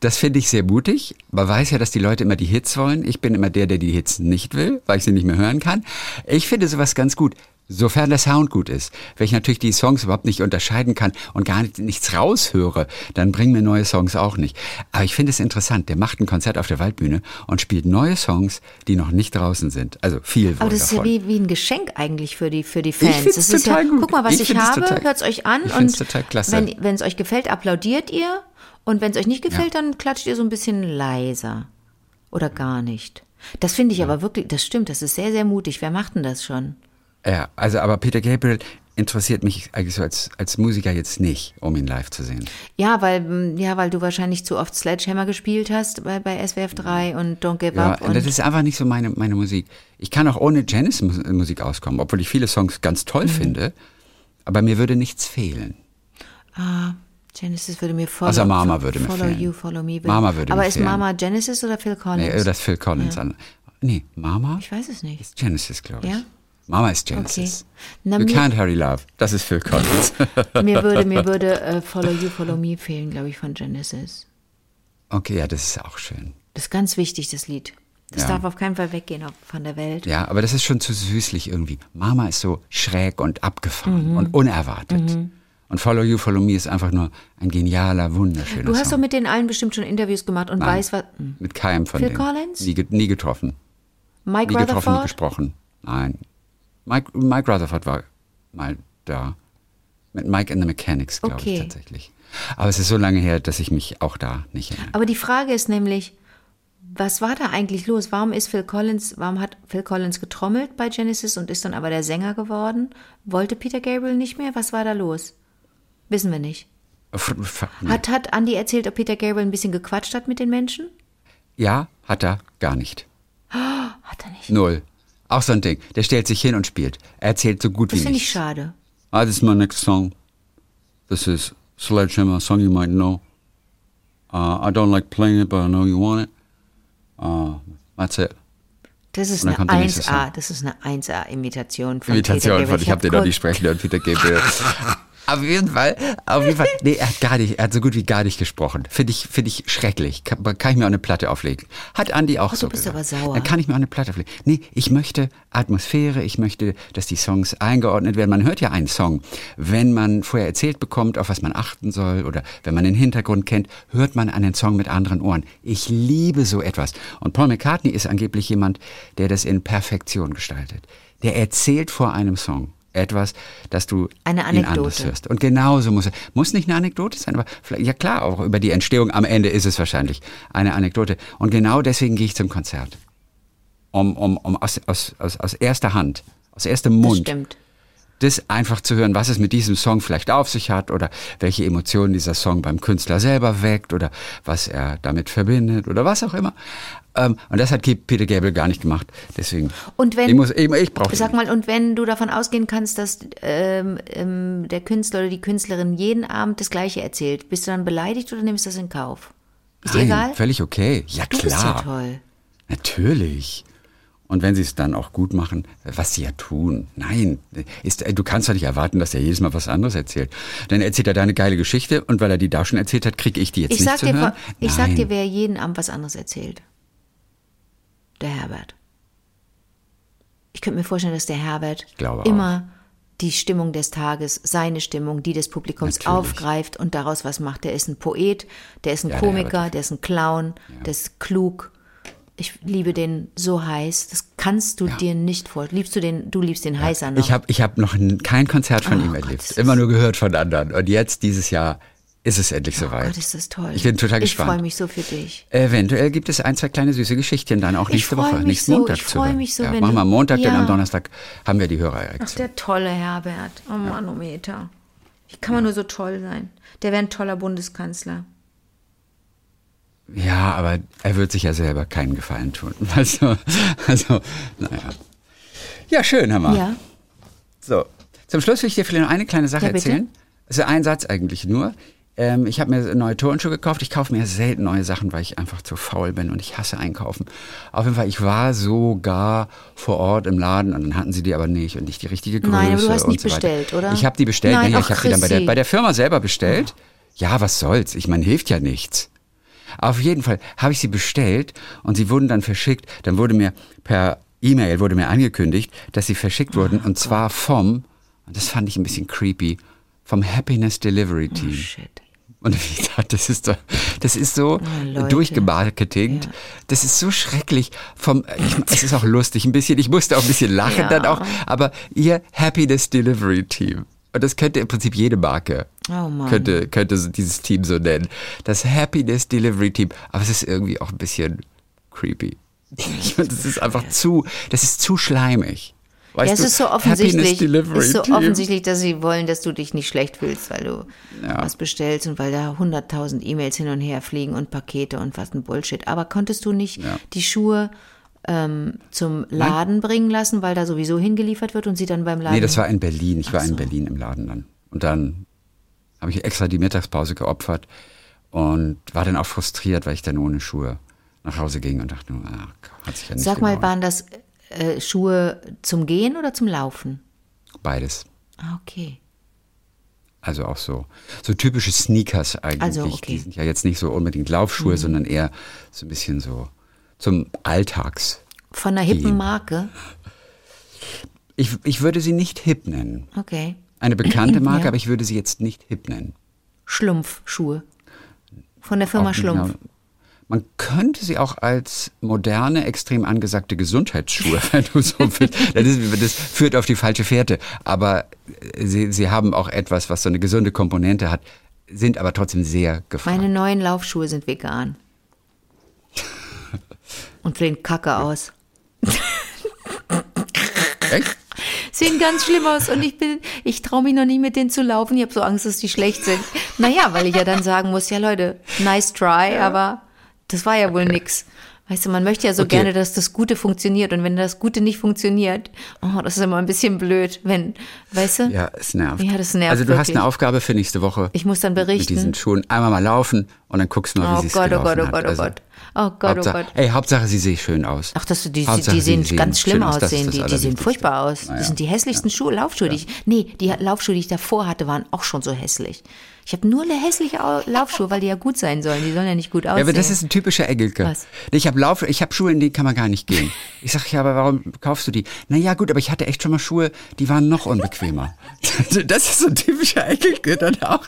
Das finde ich sehr mutig. Man weiß ja, dass die Leute immer die Hits wollen. Ich bin immer der, der die Hits nicht will, weil ich sie nicht mehr hören kann. Ich finde sowas ganz gut. Sofern der Sound gut ist. Wenn ich natürlich die Songs überhaupt nicht unterscheiden kann und gar nicht, nichts raushöre, dann bringen mir neue Songs auch nicht. Aber ich finde es interessant. Der macht ein Konzert auf der Waldbühne und spielt neue Songs, die noch nicht draußen sind. Also viel Aber das ist ja davon. wie, wie ein Geschenk eigentlich für die, für die Fans. find's das ist total ja, gut. guck mal, was Ich ich, habe, total- hört's euch an ich und total klasse. wenn es euch gefällt, applaudiert ihr und wenn es euch nicht gefällt, dann klatscht ihr so ein bisschen leiser oder gar nicht. Das finde ich aber wirklich, das stimmt, das ist sehr, sehr mutig. Wer macht denn das schon? Ja, also aber Peter Gabriel interessiert mich eigentlich so als, als Musiker jetzt nicht, um ihn live zu sehen. Ja, weil, mm, ja, weil du wahrscheinlich zu oft Sledgehammer gespielt hast bei, bei SWF 3 und Don't Give Ja, Up. Und das ist einfach nicht so meine, meine Musik. Ich kann auch ohne Janis-Musik auskommen, obwohl ich viele Songs ganz toll Mhm. finde. Aber mir würde nichts fehlen. ah, Genesis würde mir follow, Also Mama würde mir follow fehlen. you, follow me. Mama würde Aber mir ist fehlen. Mama Genesis oder Phil Collins? Nee, das ist Phil Collins an. Nee, Mama ich weiß es nicht. ist Genesis, glaube ich. Ja? Mama ist Genesis. Na, you can't hurry love. Das ist Phil Collins. Mir würde, mir würde äh, Follow You, Follow Me fehlen, glaube ich, von Genesis. okay, ja, das ist auch schön. Das ist ganz wichtig, das Lied. Das Ja. darf auf keinen Fall weggehen von der Welt. Ja, aber das ist schon zu süßlich irgendwie. Mama ist so schräg und abgefahren Mhm. und unerwartet. Und Follow You, Follow Me ist einfach nur ein genialer, wunderschöner Du hast Song. doch mit den allen bestimmt schon Interviews gemacht und Nein, weißt, was. Mit keinem von Phil denen. Collins? Nie, nie getroffen. Mike Nie getroffen, nie Rutherford? gesprochen. Nein. Mike, Mike Rutherford war mal da. Mit Mike and the Mechanics, glaube Okay. ich tatsächlich. Aber es ist so lange her, dass ich mich auch da nicht erinnere. Aber die Frage ist nämlich, was war da eigentlich los? Warum ist Phil Collins, warum hat Phil Collins getrommelt bei Genesis und ist dann aber der Sänger geworden? Wollte Peter Gabriel nicht mehr? Was war da los? Wissen wir nicht. Hat, hat Andy erzählt, ob Peter Gabriel ein bisschen gequatscht hat mit den Menschen? Ja, hat er gar nicht. Hat er nicht. Null. Auch so ein Ding. Der stellt sich hin und spielt. Er erzählt so gut Das wie finde ich nichts. schade. Ah, this is my next song. This is Sledgehammer, a song you might know. Uh, I don't like playing it, but I know you want it. Uh, that's it. Das ist eine kommt der nächste 1A, Song. das ist eine 1A-Imitation von Peter Imitation Gabriel. von, ich habe den noch nicht sprechen hören, Peter Gabriel. Auf jeden Fall, auf jeden Fall. Nee, er hat gar nicht, er hat so gut wie gar nicht gesprochen. Finde ich, finde ich schrecklich. Kann, kann ich mir auch eine Platte auflegen. Hat Andi auch Oh, du so bist gesagt. aber sauer. Dann kann ich mir auch eine Platte auflegen. Nee, ich möchte Atmosphäre, ich möchte, dass die Songs eingeordnet werden. Man hört ja einen Song. Wenn man vorher erzählt bekommt, auf was man achten soll, oder wenn man den Hintergrund kennt, hört man einen Song mit anderen Ohren. Ich liebe so etwas. Und Paul McCartney ist angeblich jemand, der das in Perfektion gestaltet. Der erzählt vor einem Song etwas, dass du Eine ihn Anekdote. anders hörst. Und genauso muss es, muss nicht eine Anekdote sein, aber vielleicht, ja klar, auch über die Entstehung am Ende ist es wahrscheinlich eine Anekdote. Und genau deswegen gehe ich zum Konzert. Um, um, um aus, aus, aus, aus erster Hand, aus erstem Das Mund, stimmt. Das einfach zu hören, was es mit diesem Song vielleicht auf sich hat oder welche Emotionen dieser Song beim Künstler selber weckt oder was er damit verbindet oder was auch immer. Ähm, und das hat Peter Gabriel gar nicht gemacht. Deswegen. Und wenn- ich, muss, ich, ich brauche Sag mal, und wenn du davon ausgehen kannst, dass ähm, ähm, der Künstler oder die Künstlerin jeden Abend das Gleiche erzählt, bist du dann beleidigt oder nimmst du das in Kauf? Ist Nein, egal? völlig okay. Ja Du klar. bist ja toll. Natürlich. Und wenn sie es dann auch gut machen, was sie ja tun. Nein, ist, äh, du kannst doch nicht erwarten, dass er jedes Mal was anderes erzählt. Dann erzählt er deine geile Geschichte und weil er die da schon erzählt hat, kriege ich die jetzt Ich nicht sag, zu dir, hören. ich sag Nein. dir, wer jeden Abend was anderes erzählt. Der Herbert. Ich könnte mir vorstellen, dass der Herbert immer die Stimmung des Tages, seine Stimmung, die des Publikums Natürlich. aufgreift und daraus was macht. Der ist ein Poet, der ist ein Ja, der Komiker, Herbert. der ist ein Clown, der ist klug. Ich liebe den so heiß. Das kannst du dir nicht vorstellen. Liebst du den? Du liebst den heißer noch. Ich habe ich hab noch kein Konzert von Oh ihm Gott, erlebt. ist- Immer nur gehört von anderen. Und jetzt, dieses Jahr, ist es endlich oh soweit. Gott, ist das toll. Ich bin total Ich gespannt. freue mich so für dich. Eventuell gibt es ein, zwei kleine süße Geschichtchen dann auch Ich nächste Woche, nächsten so, Montag ich zu hören. mich so, ja, wenn machen wir Montag, denn Ja. am Donnerstag haben wir die Ach, Hörererektion. der tolle Herbert. Oh Manometer. Wie kann man nur so toll sein? Der wäre ein toller Bundeskanzler. Ja, aber er wird sich ja selber keinen Gefallen tun. Also, also naja. Ja, schön, Hammer. Ja. So, zum Schluss will ich dir vielleicht noch eine kleine Sache Ja, erzählen. Also ein Satz eigentlich nur. Ähm, ich habe mir neue Turnschuhe gekauft. Ich kaufe mir selten neue Sachen, weil ich einfach zu faul bin und ich hasse einkaufen. Auf jeden Fall, ich war sogar vor Ort im Laden und dann hatten sie die aber nicht und nicht die richtige Größe. Nein, aber du hast nicht so bestellt, oder? Ich habe die bestellt. Nein, ach, ich habe die dann bei der, bei der Firma selber bestellt. Ja, was soll's? Ich meine, hilft ja nichts. Auf jeden Fall habe ich sie bestellt und sie wurden dann verschickt. Dann wurde mir per E-Mail wurde mir angekündigt, dass sie verschickt wurden und zwar vom, und das fand ich ein bisschen creepy, vom Happiness Delivery Team. Oh, Shit. Und ich dachte, das ist doch, das ist so Oh, durchgemarketingt. Das ist so schrecklich. Vom, ich, es ist auch lustig ein bisschen. Ich musste auch ein bisschen lachen Ja. dann auch. Aber ihr Happiness Delivery Team. Und das könnte im Prinzip jede Marke. Oh Mann. Könnte, könnte dieses Team so nennen. Das Happiness Delivery Team. Aber es ist irgendwie auch ein bisschen creepy. Das ist einfach zu, das ist zu schleimig. Weißt ja, es du, ist so offensichtlich, ist so offensichtlich, dass sie wollen, dass du dich nicht schlecht fühlst, weil du Ja. was bestellst und weil da hunderttausend E-Mails hin und her fliegen und Pakete und was ein Bullshit. Aber konntest du nicht Ja. die Schuhe ähm, zum Laden bringen lassen, weil da sowieso hingeliefert wird und sie dann beim Laden. Nee, das war in Berlin. Ich war Ach so. in Berlin im Laden dann. Und dann habe ich extra die Mittagspause geopfert und war dann auch frustriert, weil ich dann ohne Schuhe nach Hause ging und dachte nur, ach, hat sich ja nicht Sag mal, gelohnt. waren das äh, Schuhe zum Gehen oder zum Laufen? Beides. Ah, okay. Also auch so, so typische Sneakers eigentlich. Also, okay. Die sind ja jetzt nicht so unbedingt Laufschuhe, sondern eher so ein bisschen so zum Alltags. Von einer hippen. Marke? Ich, ich würde sie nicht hip nennen. Okay. Eine bekannte Marke, Ja. aber ich würde sie jetzt nicht hip nennen. Schlumpfschuhe. Von der Firma Schlumpf. genau. Man könnte sie auch als moderne, extrem angesagte Gesundheitsschuhe, wenn du so willst. Das, ist, das führt auf die falsche Fährte. Aber äh, sie, sie haben auch etwas, was so eine gesunde Komponente hat, sind aber trotzdem sehr gefragt. Meine neuen Laufschuhe sind vegan. Und sehen kacke aus. Echt? Sehen ganz schlimm aus und ich bin, ich traue mich noch nie mit denen zu laufen. Ich habe so Angst, dass die schlecht sind. Naja, weil ich ja dann sagen muss, ja Leute, nice try, aber das war ja wohl nix. Weißt du, man möchte ja so Okay. gerne, dass das Gute funktioniert. Und wenn das Gute nicht funktioniert, oh, das ist immer ein bisschen blöd, wenn, weißt du? Ja, es nervt. Ja, das nervt Also du hast wirklich. eine Aufgabe für nächste Woche. Ich muss dann Mit berichten. diesen Schuhen einmal mal laufen und dann guckst du mal, wie Oh sie es Gott, oh gelaufen Gott, oh hat. Gott, oh Also, Gott. Oh Gott, oh Gott. Ey, Hauptsache sie sehen schön aus. Ach, das, die, Hauptsache, die sehen ganz schlimm aus. Aussehen. Die, die sehen furchtbar aus. Naja. Das sind die hässlichsten Schuhe, Laufschuhe, die ich. Nee, die Laufschuhe, die ich davor hatte, waren auch schon so hässlich. Ich habe nur hässliche Au- Laufschuhe, weil die ja gut sein sollen. Die sollen ja nicht gut aussehen. Ja, aber das ist ein typischer Engelke. Was? Ich habe Lauf, ich habe Schuhe, in denen kann man gar nicht gehen. Ich sag ja, aber warum kaufst du die? Na ja, gut, aber ich hatte echt schon mal Schuhe, die waren noch unbequemer. Das ist so ein typischer Engelke dann auch.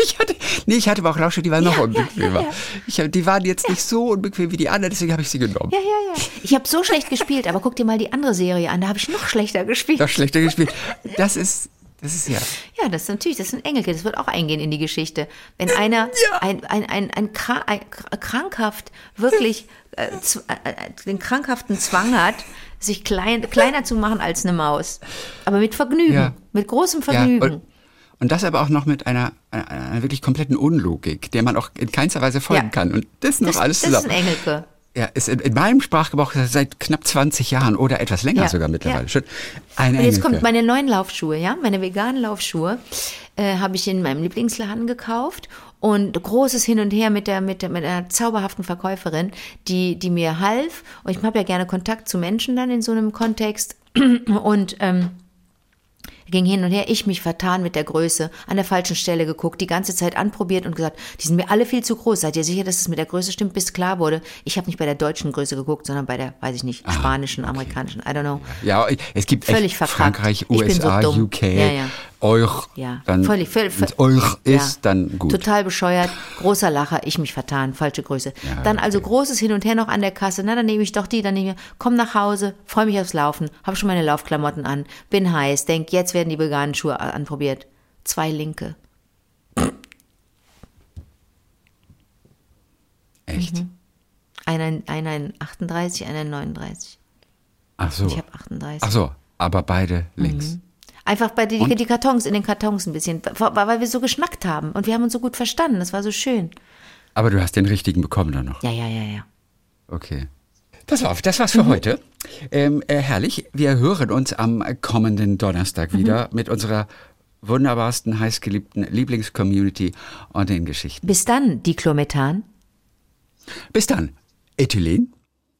Ich hatte, nee, ich hatte aber auch Laufschuhe, die waren noch ja, unbequemer. ja, ja. Ich hab, die waren jetzt nicht so unbequem wie die anderen, deswegen habe ich sie genommen. ja, ja, ja. Ich habe so schlecht gespielt, aber guck dir mal die andere Serie an. Da habe ich noch schlechter gespielt. Noch schlechter gespielt. Das ist, das ist ja. Ja, das ist natürlich, das ein Engelke, das wird auch eingehen in die Geschichte. Wenn einer ein, ein, ein, ein, ein kr- krankhaft, wirklich äh, äh, äh, den krankhaften Zwang hat, sich klein, kleiner zu machen als eine Maus. Aber mit Vergnügen, Ja. mit großem ja Vergnügen. und, und das aber auch noch mit einer, einer, einer wirklich kompletten Unlogik, der man auch in keinster Weise folgen Ja. kann. Und das noch das, alles das ist zusammen. ein Engelke. Ja, ist in, in meinem Sprachgebrauch seit knapp 20 Jahren oder etwas länger Ja, sogar mittlerweile. Ja. schon. Ein Und jetzt kommt meine neuen Laufschuhe, ja, meine veganen Laufschuhe äh, habe ich in meinem Lieblingsladen gekauft. Und großes Hin und Her mit der mit der mit einer zauberhaften Verkäuferin, die die mir half. Und ich habe ja gerne Kontakt zu Menschen dann in so einem Kontext. Und ähm, ging hin und her, ich mich vertan mit der Größe, an der falschen Stelle geguckt, die ganze Zeit anprobiert und gesagt, die sind mir alle viel zu groß. Seid ihr sicher, dass es mit der Größe stimmt, bis klar wurde? Ich habe nicht bei der deutschen Größe geguckt, sondern bei der, weiß ich nicht, spanischen, amerikanischen, I don't know. ja, es gibt Völlig echt verkackt. Frankreich, so USA, dumm. UK, Ja, ja. Euch. Ja, dann, völlig, völlig, völlig euch ist, dann gut. Total bescheuert, großer Lacher, ich mich vertan, falsche Größe. Ja, dann also okay. großes Hin und Her noch an der Kasse, na dann nehme ich doch die, dann nehme ich, komm nach Hause, freue mich aufs Laufen, habe schon meine Laufklamotten an, bin heiß, denk, jetzt werden die veganen Schuhe anprobiert. Zwei linke. Echt? Mhm. Einer, einer in 38, einer in 39. Ach so. Ich habe 38. Ach so, aber beide links. Einfach bei die, die Kartons, in den Kartons ein bisschen, weil wir so geschnackt haben und wir haben uns so gut verstanden, das war so schön. Aber du hast den richtigen bekommen dann noch. Ja, ja, ja, ja. Okay. Pass auf, das Mhm. war's für heute. Ähm, äh, herrlich. Wir hören uns am kommenden Donnerstag Mhm. wieder mit unserer wunderbarsten, heißgeliebten Lieblingscommunity und den Geschichten. Bis dann, Diclomethan. Bis dann. Ethylen.